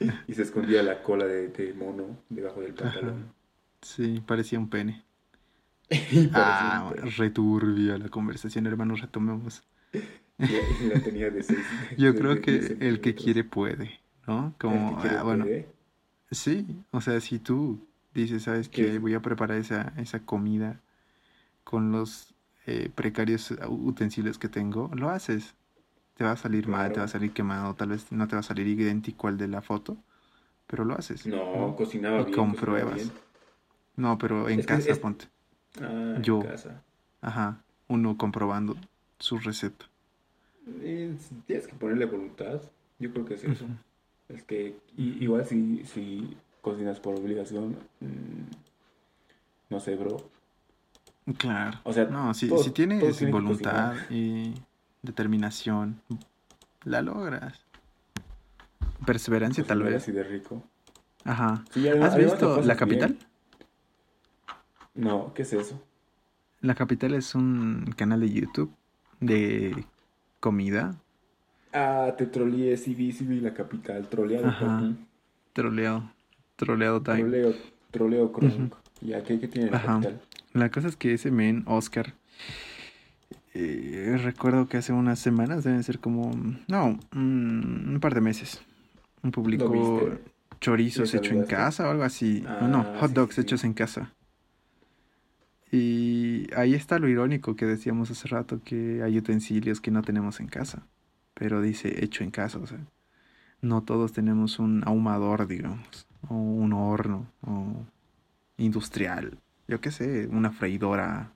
Y se escondía la cola de, de mono debajo del pantalón. Sí, parecía un pene. Ah, returbia la conversación, hermanos, retomemos. Y y la tenía de seis. Yo de- creo de que el que quiere puede, ¿no? Como, ah, bueno, puede. sí, o sea, si tú dices, ¿sabes ¿Qué? qué? Voy a preparar esa, esa comida con los eh, precarios utensilios que tengo, lo haces. Te va a salir mal, te va a salir quemado, tal vez no te va a salir idéntico al de la foto, pero lo haces. No, cocinaba Y bien. compruebas. cocinaba bien. No, pero en Es casa, es- ponte. Ah, en Yo. casa. Ajá, uno comprobando su receta. Eh, tienes que ponerle voluntad. Yo creo que es eso. Es que igual si, si cocinas por obligación, mm, no sé, bro. Claro. O sea, No, si, si tienes voluntad y determinación, la logras. Perseverancia tal Cocinar vez. así de rico. Ajá. Sí, además- ¿Has visto La bien. Capital? No, ¿qué es eso? La Capital es un canal de YouTube de comida, Ah, te troleé, sí vi, sí vi la capital, troleado, Ajá. troleado, troleado time. Troleo, troleo Kronk. Ya, ¿qué, qué tiene la Ajá. capital? La cosa es que ese men, Oscar, eh, recuerdo que hace unas semanas, deben ser como, no, mm, un par de meses, publicó viste? chorizos ¿Le hecho en casa o algo así. No, no, Ah, hot dogs sí, sí. hechos en casa. Y ahí está lo irónico que decíamos hace rato, que hay utensilios que no tenemos en casa. Pero dice hecho en casa, o sea, no todos tenemos un ahumador, digamos, o un horno, o industrial, yo qué sé, una freidora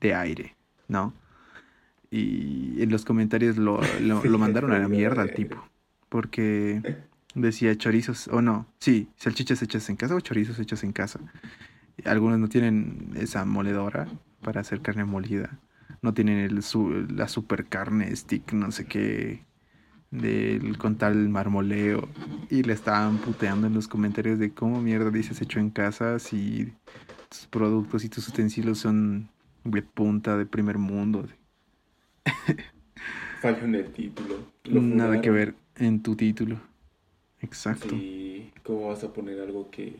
de aire, ¿no? Y en los comentarios lo, lo, mandaron a la mierda al tipo, porque decía chorizos, o no, sí, salchichas hechas en casa o chorizos hechos en casa. Algunos no tienen esa moledora para hacer carne molida. No tienen el su- la super carne stick, no sé qué, del, con tal marmoleo. Y le estaban puteando en los comentarios de cómo mierda dices hecho en casa si tus productos y tus utensilios son de punta de primer mundo. Falló en el título. Lo Nada que ver en tu título. Exacto. Sí, ¿cómo vas a poner algo que...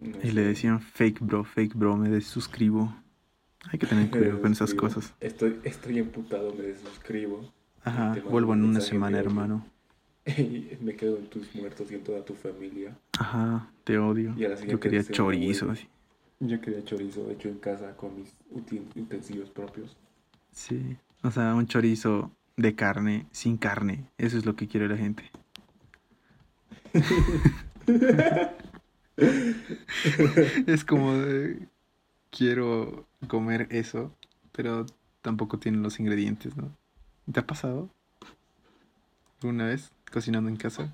no Y le decían fake bro, fake bro, me desuscribo. Hay que tener cuidado con esas cosas. Estoy, estoy emputado, me desuscribo. Ajá, vuelvo en una semana, hermano. Y me quedo en tus muertos y en toda tu familia. Ajá, te odio. Y Yo quería chorizo. así. Yo quería chorizo hecho en casa con mis utensilios propios. Sí. O sea, un chorizo de carne, sin carne. Eso es lo que quiere la gente. es como de, quiero comer eso, pero tampoco tiene los ingredientes, ¿no? ¿Te ha pasado? ¿Alguna vez cocinando en casa?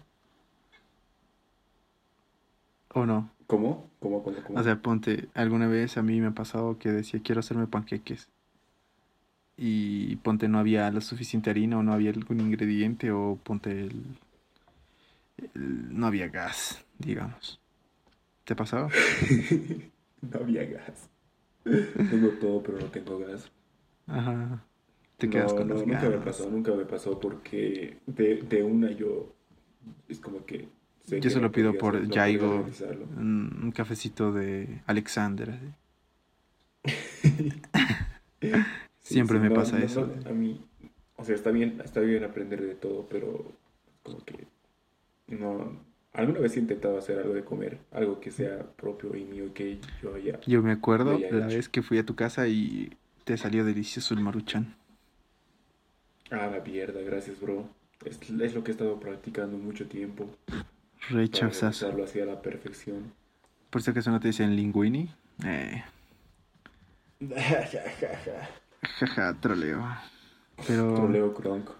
¿O no? ¿Cómo? ¿Cómo? ¿Cómo? cómo? O sea, ponte, alguna vez a mí me ha pasado que decía quiero hacerme panqueques. Y ponte no había la suficiente harina o no había algún ingrediente o ponte el, el- no había gas, digamos. ¿Te ha pasado? No había gas. Tengo todo, pero no tengo gas. Ajá. Te quedas no, con no, las nunca me pasó, nunca me pasó porque de, de una yo es como que sé Yo que se no lo pido por no realizarlo. un, cafecito de Alexander. Sí, Siempre sí, me no, pasa no, eso. a mí, o sea, está bien, está bien aprender de todo, pero como que no. Alguna vez he intentado hacer algo de comer, algo que sea propio y mío y que yo haya. Yo me acuerdo haya la hecho. vez que fui a tu casa y te salió delicioso el maruchan. Ah, la mierda, gracias, bro. Es, es lo que he estado practicando mucho tiempo. Para Rechazazo. realizarlo hacia la perfección. Por si acaso no te dicen linguini. Eh, jaja, troleo. Pero Troleo Kronk.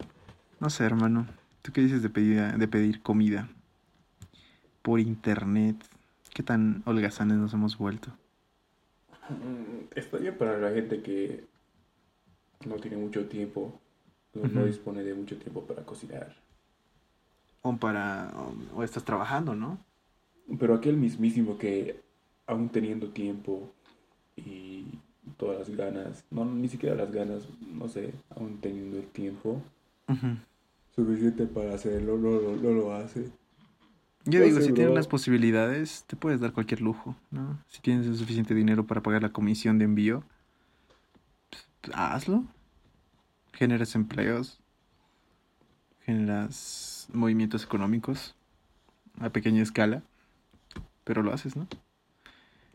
no sé, hermano. ¿Tú qué dices de pedir, de pedir comida por internet? ¿Qué tan holgazanes nos hemos vuelto? Mm, Está bien para la gente que no tiene mucho tiempo, no, dispone de mucho tiempo para cocinar. O para. O, o estás trabajando, ¿no? Pero aquel mismísimo que, aún teniendo tiempo y todas las ganas, no, ni siquiera las ganas, no sé, aún teniendo el tiempo suficiente para hacerlo, no, lo- no lo hace. Yo No digo, si tienes las posibilidades, te puedes dar cualquier lujo, ¿no? Si tienes el suficiente dinero para pagar la comisión de envío, pues, hazlo. Generas empleos, generas movimientos económicos a pequeña escala, pero lo haces, ¿no?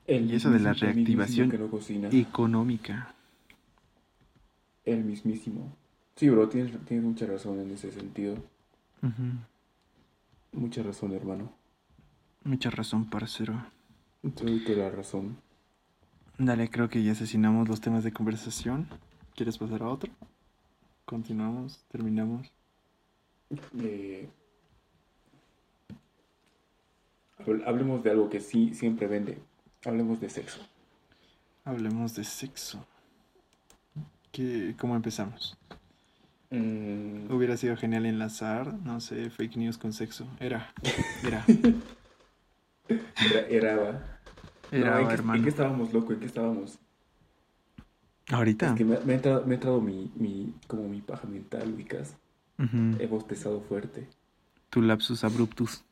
El Y eso de la reactivación no. Económica. El mismísimo. Sí, bro, tienes, tienes mucha razón en ese sentido. Mucha razón, hermano. Mucha razón, parcero. Te doy toda la razón. Dale, creo que ya asesinamos los temas de conversación. ¿Quieres pasar a otro? Continuamos, terminamos. Eh, habl- hablemos de algo que sí siempre vende. Hablemos de sexo. Hablemos de sexo. ¿Qué, ¿Cómo empezamos? Mm, Hubiera sido genial enlazar, no sé, fake news con sexo. Era, era, era, era, va. era, No, ¿en, qué, hermano. en qué estábamos, loco? ¿En qué estábamos? Ahorita. Es que me, me ha entrado, me ha entrado mi, mi, como mi paja mental, ubicas. He bostezado fuerte. Tu lapsus abruptus.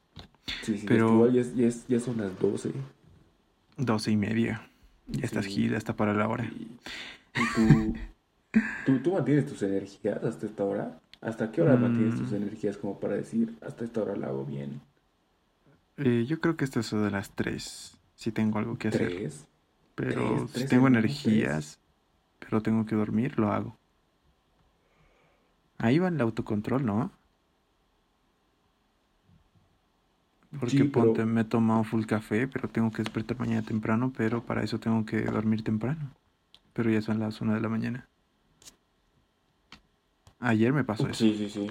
Sí, sí, Pero- igual ya, son las 12. Doce y media. Ya estás gil hasta para la hora. Y, y tú, tú, tú mantienes tus energías hasta esta hora. ¿Hasta qué hora mantienes tus Mm. energías como para decir, hasta esta hora la hago bien? Eh, yo creo que esto es de las tres. Si tengo algo que hacer. ¿Tres? Pero tres, si tres, tengo energías, pero tengo que dormir, lo hago. Ahí va el autocontrol, ¿no? Porque Sí, pero- ponte, me he tomado full café, pero tengo que despertar mañana temprano, pero para eso tengo que dormir temprano. Pero ya son las una de la mañana. Ayer me pasó eso. Sí, sí, sí.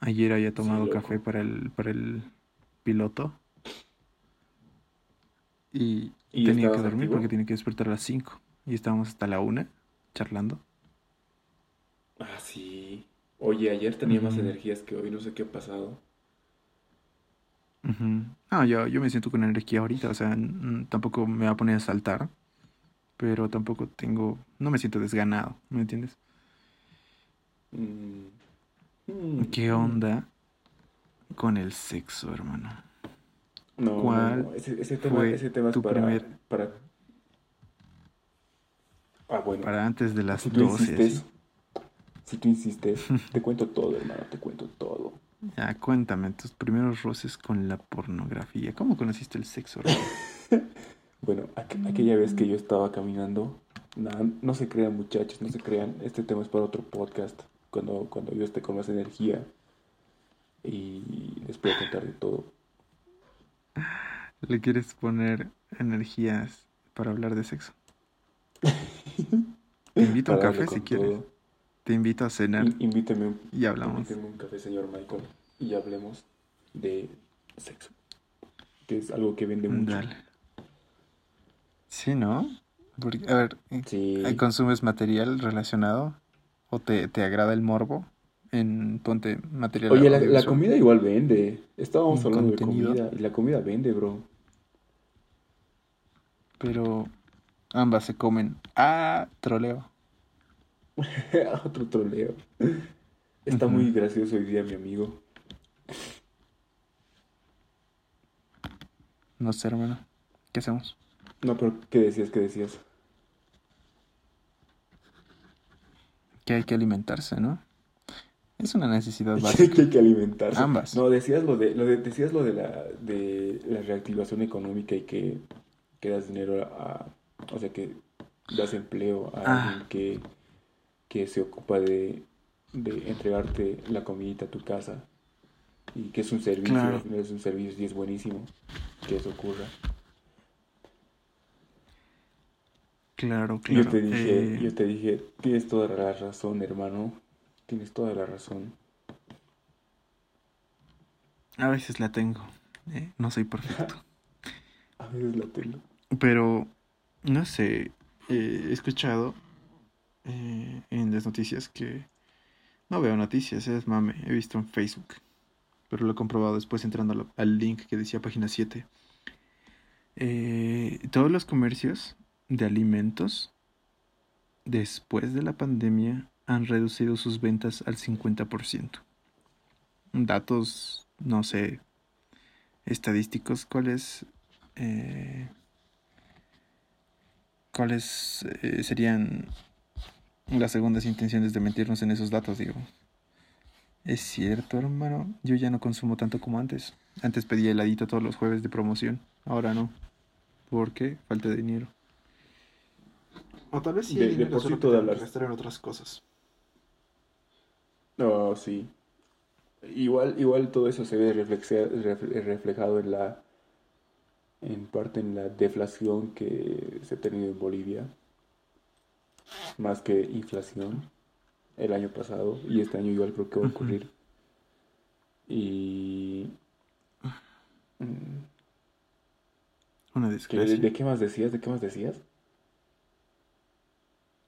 Ayer había tomado café para el, para el piloto. Y, ¿Y tenía que dormir activo? porque tenía que despertar a las 5. Y estábamos hasta la una charlando. Ah, sí. Oye, ayer tenía más Ujú. energías que hoy, no sé qué ha pasado. Ujú. Ah, yo, yo me siento con energía ahorita, o sea, n- tampoco me va a poner a saltar, pero tampoco tengo, no me siento desganado, ¿me entiendes? Mm, Mm, ¿Qué mm. onda con el sexo, hermano? No, no, ¿Cuál no, Ese, ese tema, fue ese tema es tu para, primer- para... Ah, bueno. Para antes de las si tú 12. insistes, ¿sí? Si tú insistes, te cuento todo, hermano, te cuento todo. Ya, cuéntame tus primeros roces con la pornografía. ¿Cómo conociste el sexo? Bueno, aqu- aquella vez que yo estaba caminando, no se crean muchachos, no se crean, este tema es para otro podcast, cuando, cuando yo esté con más energía y les puedo contar de todo. ¿Le quieres poner energías para hablar de sexo? Te invito a un café si quieres. Te invito a cenar In- Invíteme, un- y hablamos. invíteme un café, señor Michael, y hablemos de sexo, que es algo que vende mucho. Dale. Sí, ¿no? Porque, a ver, Sí, ¿consumes material relacionado? ¿O te, te agrada el morbo? En ponte material Oye, la, comida igual vende. Estábamos hablando de comida y la comida vende, bro. Pero ambas se comen. Ah, troleo. Otro troleo. Está muy gracioso hoy día, mi amigo. No sé, hermano. ¿Qué hacemos? No, pero ¿qué decías? ¿Qué decías? Que hay que alimentarse, ¿no? Es una necesidad Que básica. hay que alimentarse. Ambas. No, decías lo de, lo de, decías lo de la, de la reactivación económica y que, que das dinero a, o sea, que das empleo a Ah. alguien que, que se ocupa de, de entregarte la comidita a tu casa y que es un servicio, Claro. es un servicio y es buenísimo que eso ocurra. Claro, Y Yo claro. te dije, Eh, yo te dije, tienes toda la razón, hermano, tienes toda la razón. A veces la tengo. eh, No soy perfecto. A veces la tengo. Pero, no sé. eh, he escuchado eh, en las noticias que... No veo noticias, es mame. He visto en Facebook. Pero lo he comprobado después entrando al, link que decía página 7. Eh, todos los comercios de alimentos después de la pandemia han reducido sus ventas al 50%. Datos, no sé, estadísticos, ¿cuáles eh, cuáles eh, serían las segundas intenciones de mentirnos en esos datos, digo? Es cierto, hermano, yo ya no consumo tanto como antes. Antes pedía heladito todos los jueves de promoción, ahora no. ¿Por qué? Falta de dinero. O tal vez sí De- dinero, solo que gastar en otras cosas. No, sí. Igual, igual todo eso se ve reflejado en la, en parte en la deflación que se ha tenido en Bolivia, más que inflación el año pasado y este año igual creo que va a ocurrir. Y mm, Una ¿qué- desgracia. ¿de, de qué más decías? ¿De qué más decías?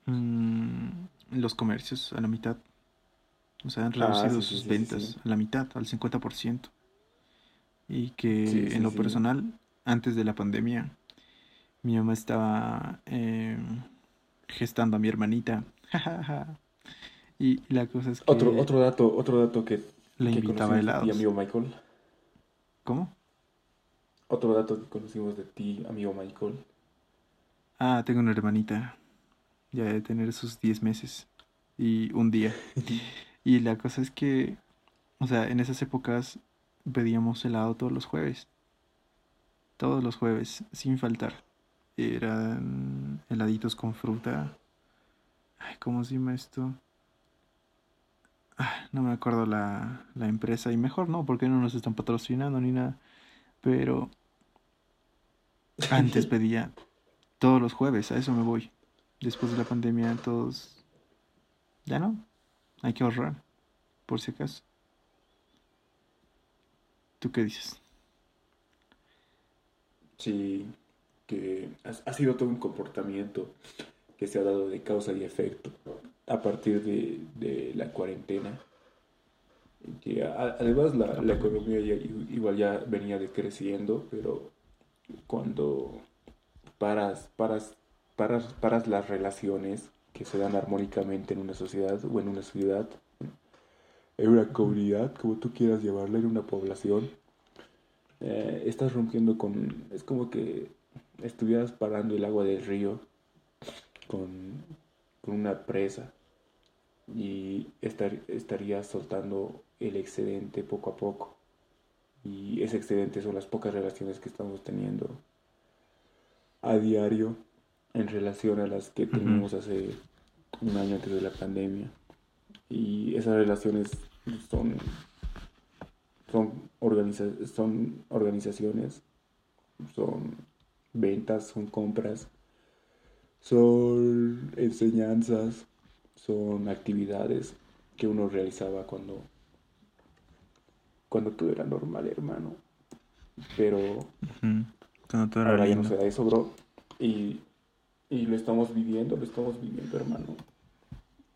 Mm, los comercios a la mitad. O sea, han Ah, reducido sí, sus sí, ventas sí. a la mitad, al 50%. Y que en lo personal, antes de la pandemia, mi mamá estaba eh, gestando a mi hermanita. y la cosa es que Otro, otro dato, otro dato que, le que invitaba conocimos de ti, helados. amigo Michael. ¿Cómo? Otro dato que conocimos de ti, amigo Michael. Ah, tengo una hermanita. Ya de tener sus 10 meses y un día. Y la cosa es que, o sea, en esas épocas pedíamos helado todos los jueves. Todos los jueves, sin faltar. Eran heladitos con fruta. Ay, ¿cómo se llama esto? Ah, no me acuerdo la, la empresa. Y mejor no, porque no nos están patrocinando ni nada. Pero antes pedía todos los jueves, a eso me voy. Después de la pandemia, todos. Ya no. Hay que ahorrar, por si acaso. ¿Tú qué dices? Sí, que ha, sido todo un comportamiento que se ha dado de causa y efecto a partir de, de la cuarentena. Que además la, la economía ya- igual ya venía decreciendo, pero cuando paras, paras, paras, paras las relaciones que se dan armónicamente en una sociedad o en una ciudad, en una comunidad, como tú quieras llevarla, en una población, eh, estás rompiendo con... Es como que estuvieras parando el agua del río con, con una presa y estar, estarías soltando el excedente poco a poco. Y ese excedente son las pocas relaciones que estamos teniendo a diario en relación a las que teníamos hace un año antes de la pandemia. Y esas relaciones son, son, son organizaciones, son ventas, son compras, son enseñanzas, son actividades que uno realizaba cuando, cuando todo era normal, hermano. Pero ahora ya no se da eso, bro. Y, y lo estamos viviendo, lo estamos viviendo, hermano.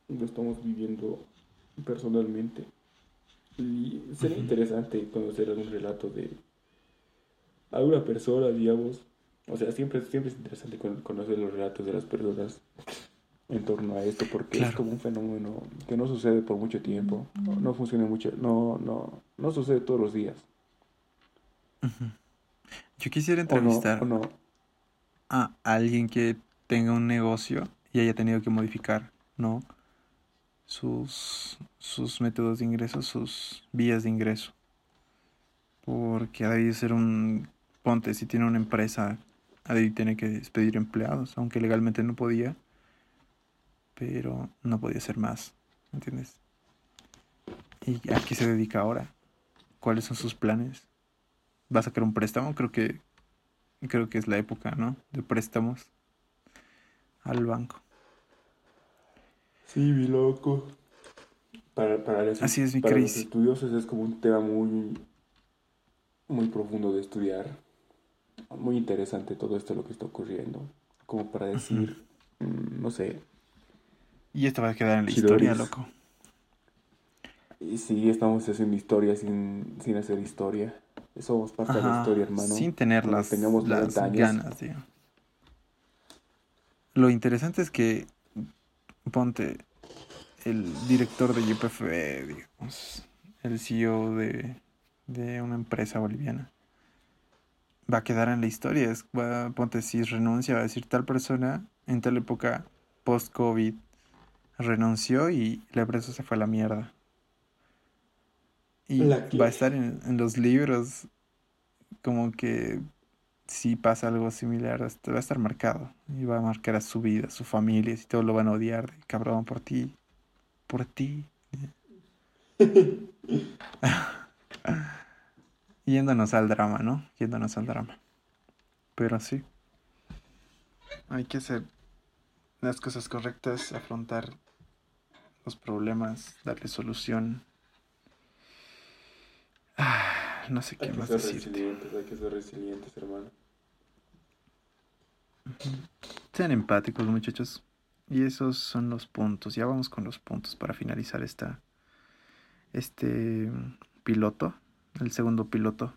Lo estamos viviendo personalmente. Y sería interesante conocer algún relato de alguna persona, digamos. O sea, siempre, siempre es interesante conocer los relatos de las personas en torno a esto porque es como un fenómeno que no sucede por mucho tiempo, no, funciona mucho, no, no, no sucede todos los días. Yo quisiera entrevistar a alguien que tenga un negocio y haya tenido que modificar, ¿no? Sus, sus métodos de ingreso, sus vías de ingreso. Porque ha de ser un... Ponte, si tiene una empresa, ha de tener que despedir empleados, aunque legalmente no podía pero no podía ser más, ¿entiendes? ¿Y a qué se dedica ahora? ¿Cuáles son sus planes? ¿Va a sacar un préstamo? Creo que creo que es la época, ¿no? De préstamos al banco. Sí, mi loco. Para, para, Así es, mi para los estudiosos es como un tema muy, muy profundo de estudiar. Muy interesante todo esto lo que está ocurriendo. Como para decir, mm, no sé, y esto va a quedar en la historia, loco. Y sí, estamos haciendo historia sin, sin hacer historia. Somos parte de la historia, hermano. Sin tener las, tengamos las ganas, tío. Lo interesante es que, ponte, el director de YPF, digamos, el CEO de, de una empresa boliviana, va a quedar en la historia. Es, va, ponte, si renuncia, va a decir tal persona en tal época post-COVID renunció y la empresa se fue a la mierda. Y va a estar en, los libros como que si pasa algo similar, va a estar marcado. Y va a marcar a su vida, a su familia, y todos lo van a odiar, cabrón, por ti. Por ti. Yéndonos al drama, ¿no? Yéndonos al drama. Pero sí. Hay que hacer las cosas correctas, afrontar los problemas, darle solución. Ah, no sé qué más decir. Hay que ser resilientes, hermano. Sean empáticos, muchachos. Y esos son los puntos. Ya vamos con los puntos para finalizar esta este piloto, el segundo piloto.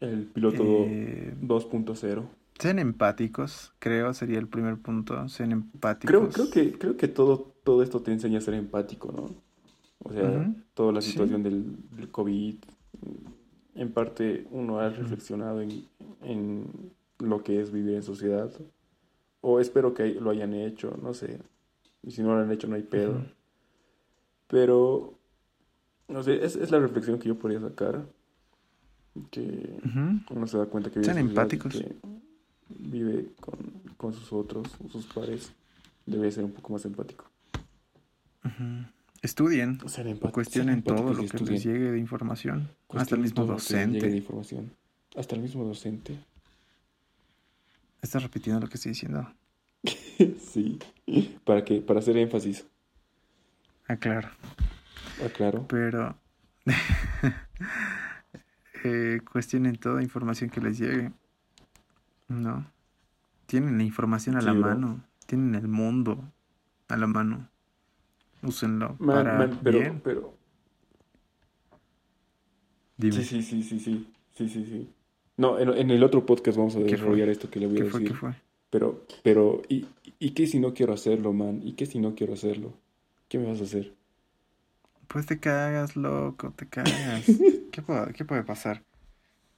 El piloto 2.0. Eh, sean empáticos, creo, sería el primer punto. Sean empáticos. Creo, creo que, creo que todo, todo esto te enseña a ser empático, ¿no? O sea, toda la situación del, del, COVID. En parte, uno ha reflexionado en, en, lo que es vivir en sociedad. O espero que lo hayan hecho, no sé. Y si no lo han hecho, no hay pedo. Pero, no sé, es, es la reflexión que yo podría sacar. Que uno se da cuenta que... Sean empáticos vive con, con sus otros, sus pares, debe ser un poco más empático. Estudien, cuestionen todo lo que les llegue de información, hasta el mismo docente. De información. Hasta el mismo docente. ¿Estás repitiendo lo que estoy diciendo? sí, para que para hacer énfasis. Ah, claro. Ah, claro. Pero eh, cuestionen toda información que les llegue. No. Tienen la información a la mano. Tienen el mundo a la mano. Úsenlo para pero, bien. pero... Sí, sí, sí, sí, sí. Sí, sí, sí. No, en, el otro podcast vamos a desarrollar esto que le voy a decir. ¿Qué fue? Pero, pero, ¿y, ¿y qué si no quiero hacerlo, man? ¿Y qué si no quiero hacerlo? ¿Qué me vas a hacer? Pues te cagas, loco, te cagas. ¿Qué, puede, ¿Qué puede pasar?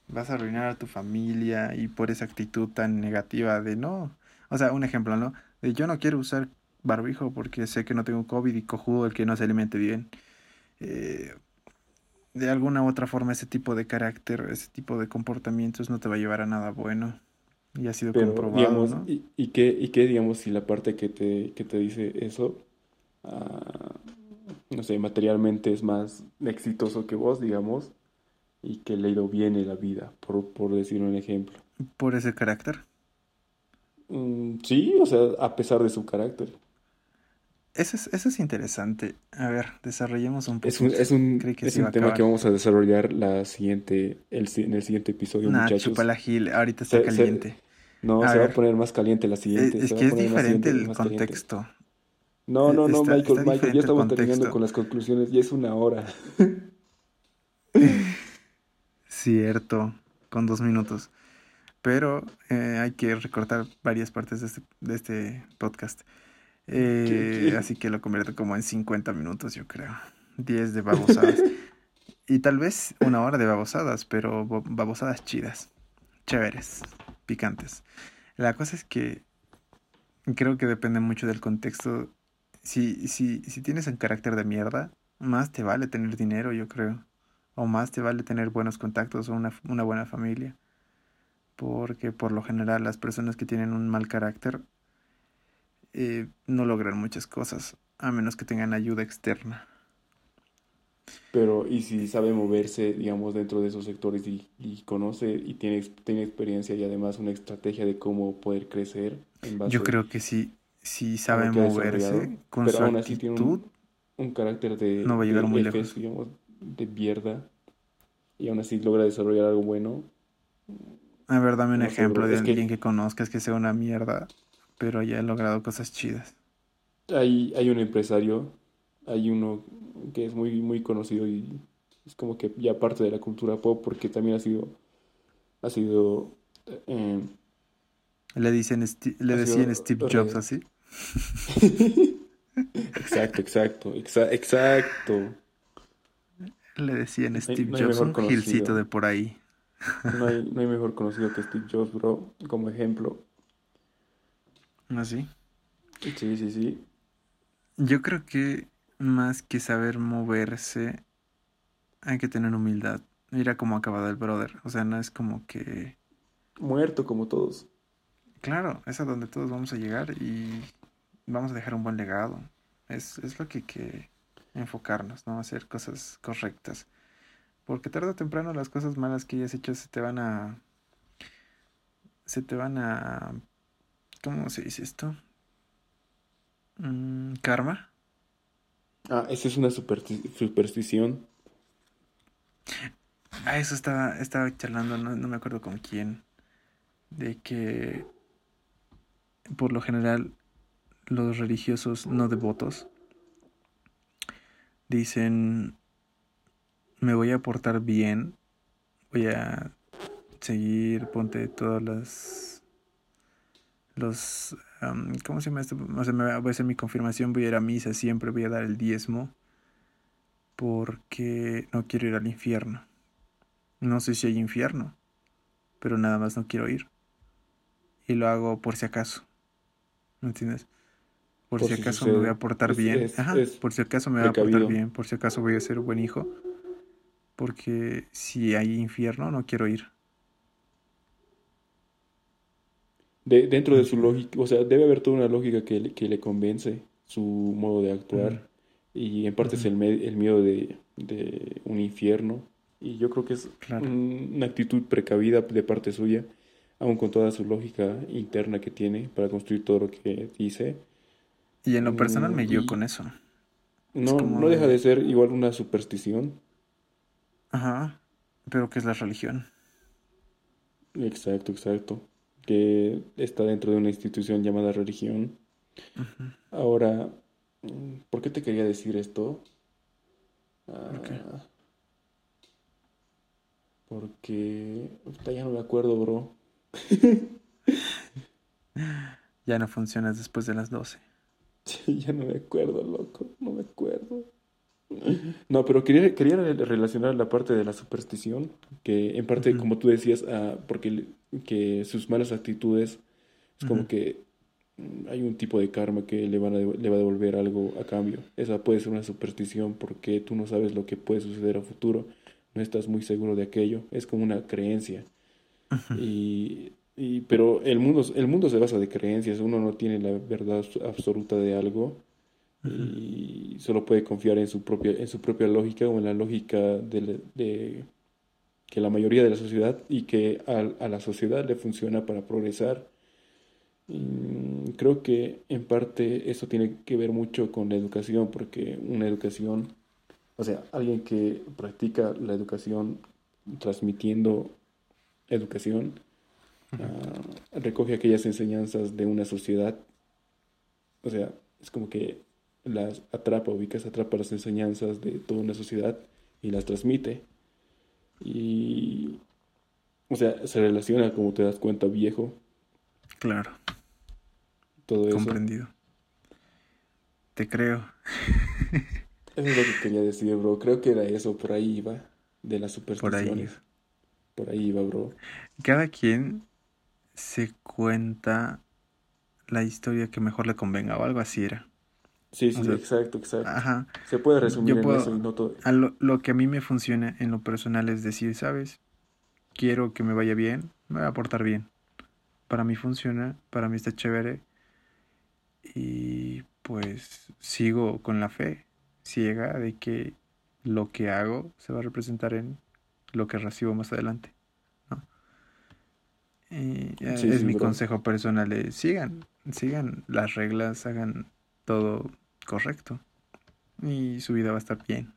Vas a arruinar a tu familia y por esa actitud tan negativa de no. O sea, un ejemplo, ¿no? De yo no quiero usar barbijo porque sé que no tengo COVID y cojudo el que no se alimente bien. Eh, de alguna u otra forma ese tipo de carácter, ese tipo de comportamientos no te va a llevar a nada bueno. Y ha sido comprobado, digamos, ¿no? y, y qué, y qué, digamos, si la parte que te, que te dice eso, ah, no sé, materialmente es más exitoso que vos, digamos, y que le ha ido bien en la vida, por, por decir un ejemplo. Por ese carácter. Mm, sí, o sea, a pesar de su carácter. Eso es, eso es interesante. A ver, desarrollemos un Es un, es un, que es un tema que vamos a desarrollar la siguiente, el, en el siguiente episodio, Nah, muchachos. chupa la gil, ahorita está Se- se- caliente. No, A se va a poner más caliente la Eh, siguiente. Es se va que es diferente el caliente. No, no, no, Está- Michael, está Michael, ya estamos terminando con las conclusiones, ya es una hora. Cierto, con dos minutos. Pero eh, hay que recortar varias partes de este, de este podcast. Eh, ¿Qué- qué? Así que lo convierto como en 50 minutos, yo creo. 10 de babosadas. y tal vez una hora de babosadas, pero bo- babosadas chidas. Chéveres, picantes. La cosa es que creo que depende mucho del contexto. Si, si, si tienes un carácter de mierda, más te vale tener dinero, yo creo. O más te vale tener buenos contactos o una, una buena familia. Porque por lo general las personas que tienen un mal carácter eh, no logran muchas cosas, a menos que tengan ayuda externa. Pero, y si sabe moverse, digamos, dentro de esos sectores y, y conoce y tiene, tiene experiencia y además una estrategia de cómo poder crecer en base Yo creo que sí, si a sabe moverse con pero su aún así tiene actitud, un, un carácter de, no va a llegar de muy lejos. digamos, de mierda, y aún así logra desarrollar algo bueno. A ver, dame un No ejemplo de que- alguien que conozcas que sea una mierda, pero haya logrado cosas chidas. Hay, hay un empresario, hay uno que es muy, muy conocido y es como que ya parte de la cultura pop porque también ha sido, ha sido, eh, Le dicen, le decían Steve Jobs así. exacto, exacto, exa- exacto. Le decían Steve no hay Jobs, un conocido. gilcito de por ahí. No hay, no hay mejor conocido que Steve Jobs, bro, como ejemplo. Así. Sí, sí, sí. Yo creo que más que saber moverse, hay que tener humildad. Mira cómo ha acabado el brother. O sea, no es como que... Muerto como todos. Claro, es a donde todos vamos a llegar y vamos a dejar un buen legado. Es, es lo que hay que enfocarnos, ¿no? Hacer cosas correctas. Porque tarde o temprano las cosas malas que hayas hecho se te van a... Se te van a... ¿Cómo se dice esto? Mm, karma. Ah, esa es una supersti- superstición. Ah, eso estaba, estaba charlando, no, no me acuerdo con quién, de que por lo general los religiosos no devotos dicen, me voy a portar bien, voy a seguir, ponte todas las, los, ¿cómo se llama esto? O sea, me voy a hacer mi confirmación, voy a ir a misa siempre, voy a dar el diezmo, porque no quiero ir al infierno. No sé si hay infierno, pero nada más no quiero ir. Y lo hago por si acaso. ¿Me entiendes? Por, Por si acaso me voy a portar Es- bien. es- Ajá, es por si acaso me voy a portar bien, por si acaso voy a ser un buen hijo. Porque si hay infierno, no quiero ir. De, dentro de su lógica, o sea, debe haber toda una lógica que, le- que le convence su modo de actuar. Y en parte es el, el miedo de, de un infierno. Y yo creo que es Claro. un- una actitud precavida de parte suya, aun con toda su lógica interna que tiene para construir todo lo que dice. Y en lo personal Mm, me guío con eso. No, como no deja de- ser igual una superstición. Ajá. Pero ¿qué es la religión? Exacto, exacto. Que está dentro de una institución llamada religión. Ujú. Ahora, mm, ¿por qué te quería decir esto? ¿Por qué? Ah, porque ya no me acuerdo, bro. Ya no funcionas después de las 12. Ya no me acuerdo, loco. No me acuerdo. No, pero quería, quería relacionar la parte de la superstición, que en parte, como tú decías, ah, porque que sus malas actitudes es como que hay un tipo de karma que le, van a, le va a devolver algo a cambio. Esa puede ser una superstición porque tú no sabes lo que puede suceder a futuro, no estás muy seguro de aquello, es como una creencia. Y, y, pero el mundo, el mundo se basa de creencias, uno no tiene la verdad absoluta de algo y solo puede confiar en su propia, en su propia lógica o en la lógica de, de que la mayoría de la sociedad y que a, a la sociedad le funciona para progresar. creo que en parte eso tiene que ver mucho con la educación, porque una educación, o sea, alguien que practica la educación transmitiendo educación, ah, recoge aquellas enseñanzas de una sociedad, o sea, es como que las atrapa, ubicas, atrapa las enseñanzas de toda una sociedad y las transmite. Y, o sea, se relaciona, como te das cuenta, viejo. Claro. Todo eso. Comprendido. Te creo. Eso es lo que quería decir, bro. Creo que era eso, por ahí iba, de las supersticiones. Por ahí. Por ahí iba, bro. Cada quien se cuenta la historia que mejor le convenga o algo así era. Sí, sí, exacto, exacto. Ajá. Se puede resumir en eso y no todo. lo, que a mí me funciona en lo personal es decir, ¿sabes? Quiero que me vaya bien, me voy a portar bien. Para mí funciona, para mí está chévere. Y pues sigo con la fe ciega de que lo que hago se va a representar en lo que recibo más adelante. ¿no? Y es mi consejo personal, sigan, sigan las reglas, hagan todo correcto. Y su vida va a estar bien.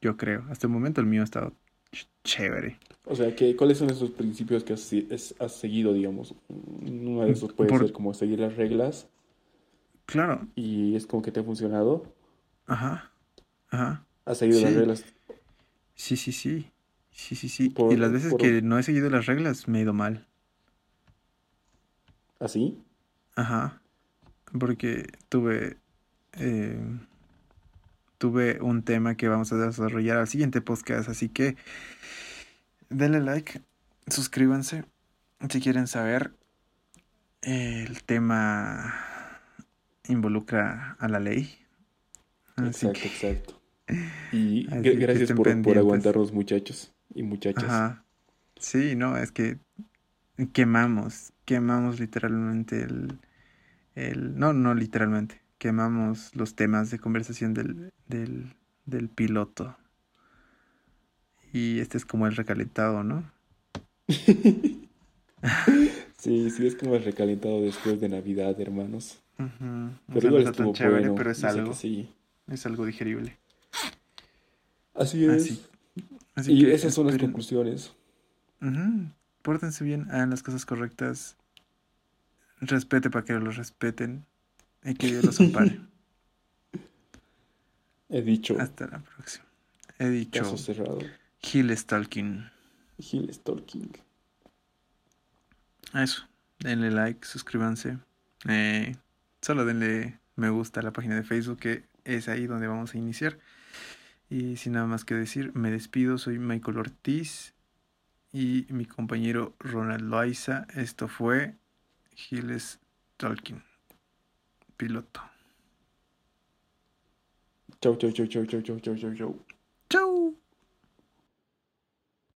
Yo creo. Hasta el momento el mío ha estado chévere. O sea, que, ¿cuáles son esos principios que has, seguido, digamos? Uno de esos puede ser como seguir las reglas. Claro. Y es como que te ha funcionado. Ajá. Ajá. ¿Has seguido las reglas? Sí, sí, sí. Sí, sí, sí. y las veces que no he seguido las reglas me he ido mal. ¿Así? ¿Ah, Ajá. Porque tuve eh, tuve un tema que vamos a desarrollar al siguiente podcast. Así que denle like, suscríbanse si quieren saber. El tema involucra a la ley. exacto, exacto. Y gracias por, por, aguantarnos, muchachos y muchachas. Ajá. Sí, no, es que quemamos, quemamos literalmente el, el. No, no literalmente quemamos los temas de conversación del, del, piloto. Y este es como el recalentado, ¿no? sí, sí, es como el recalentado después de Navidad, hermanos. Pero igual estuvo chévere, pero es algo. Sí. Es algo digerible. Así es. Y esas son las conclusiones. Pórtense bien, hagan las cosas correctas. Respete para que los respeten. Y que Dios los ampare. He dicho. Hasta la próxima. He dicho. Caso cerrado. Hill Stalking. Hill Stalking. Eso. Denle like, suscríbanse. Eh, solo denle me gusta a la página de Facebook, que es ahí donde vamos a iniciar. Y sin nada más que decir, me despido. Soy Michael Ortiz y mi compañero Ronald Loaiza. Esto fue Giles Tolkien piloto. Chau, chau, chau, chau, chau, chau, chau, chau.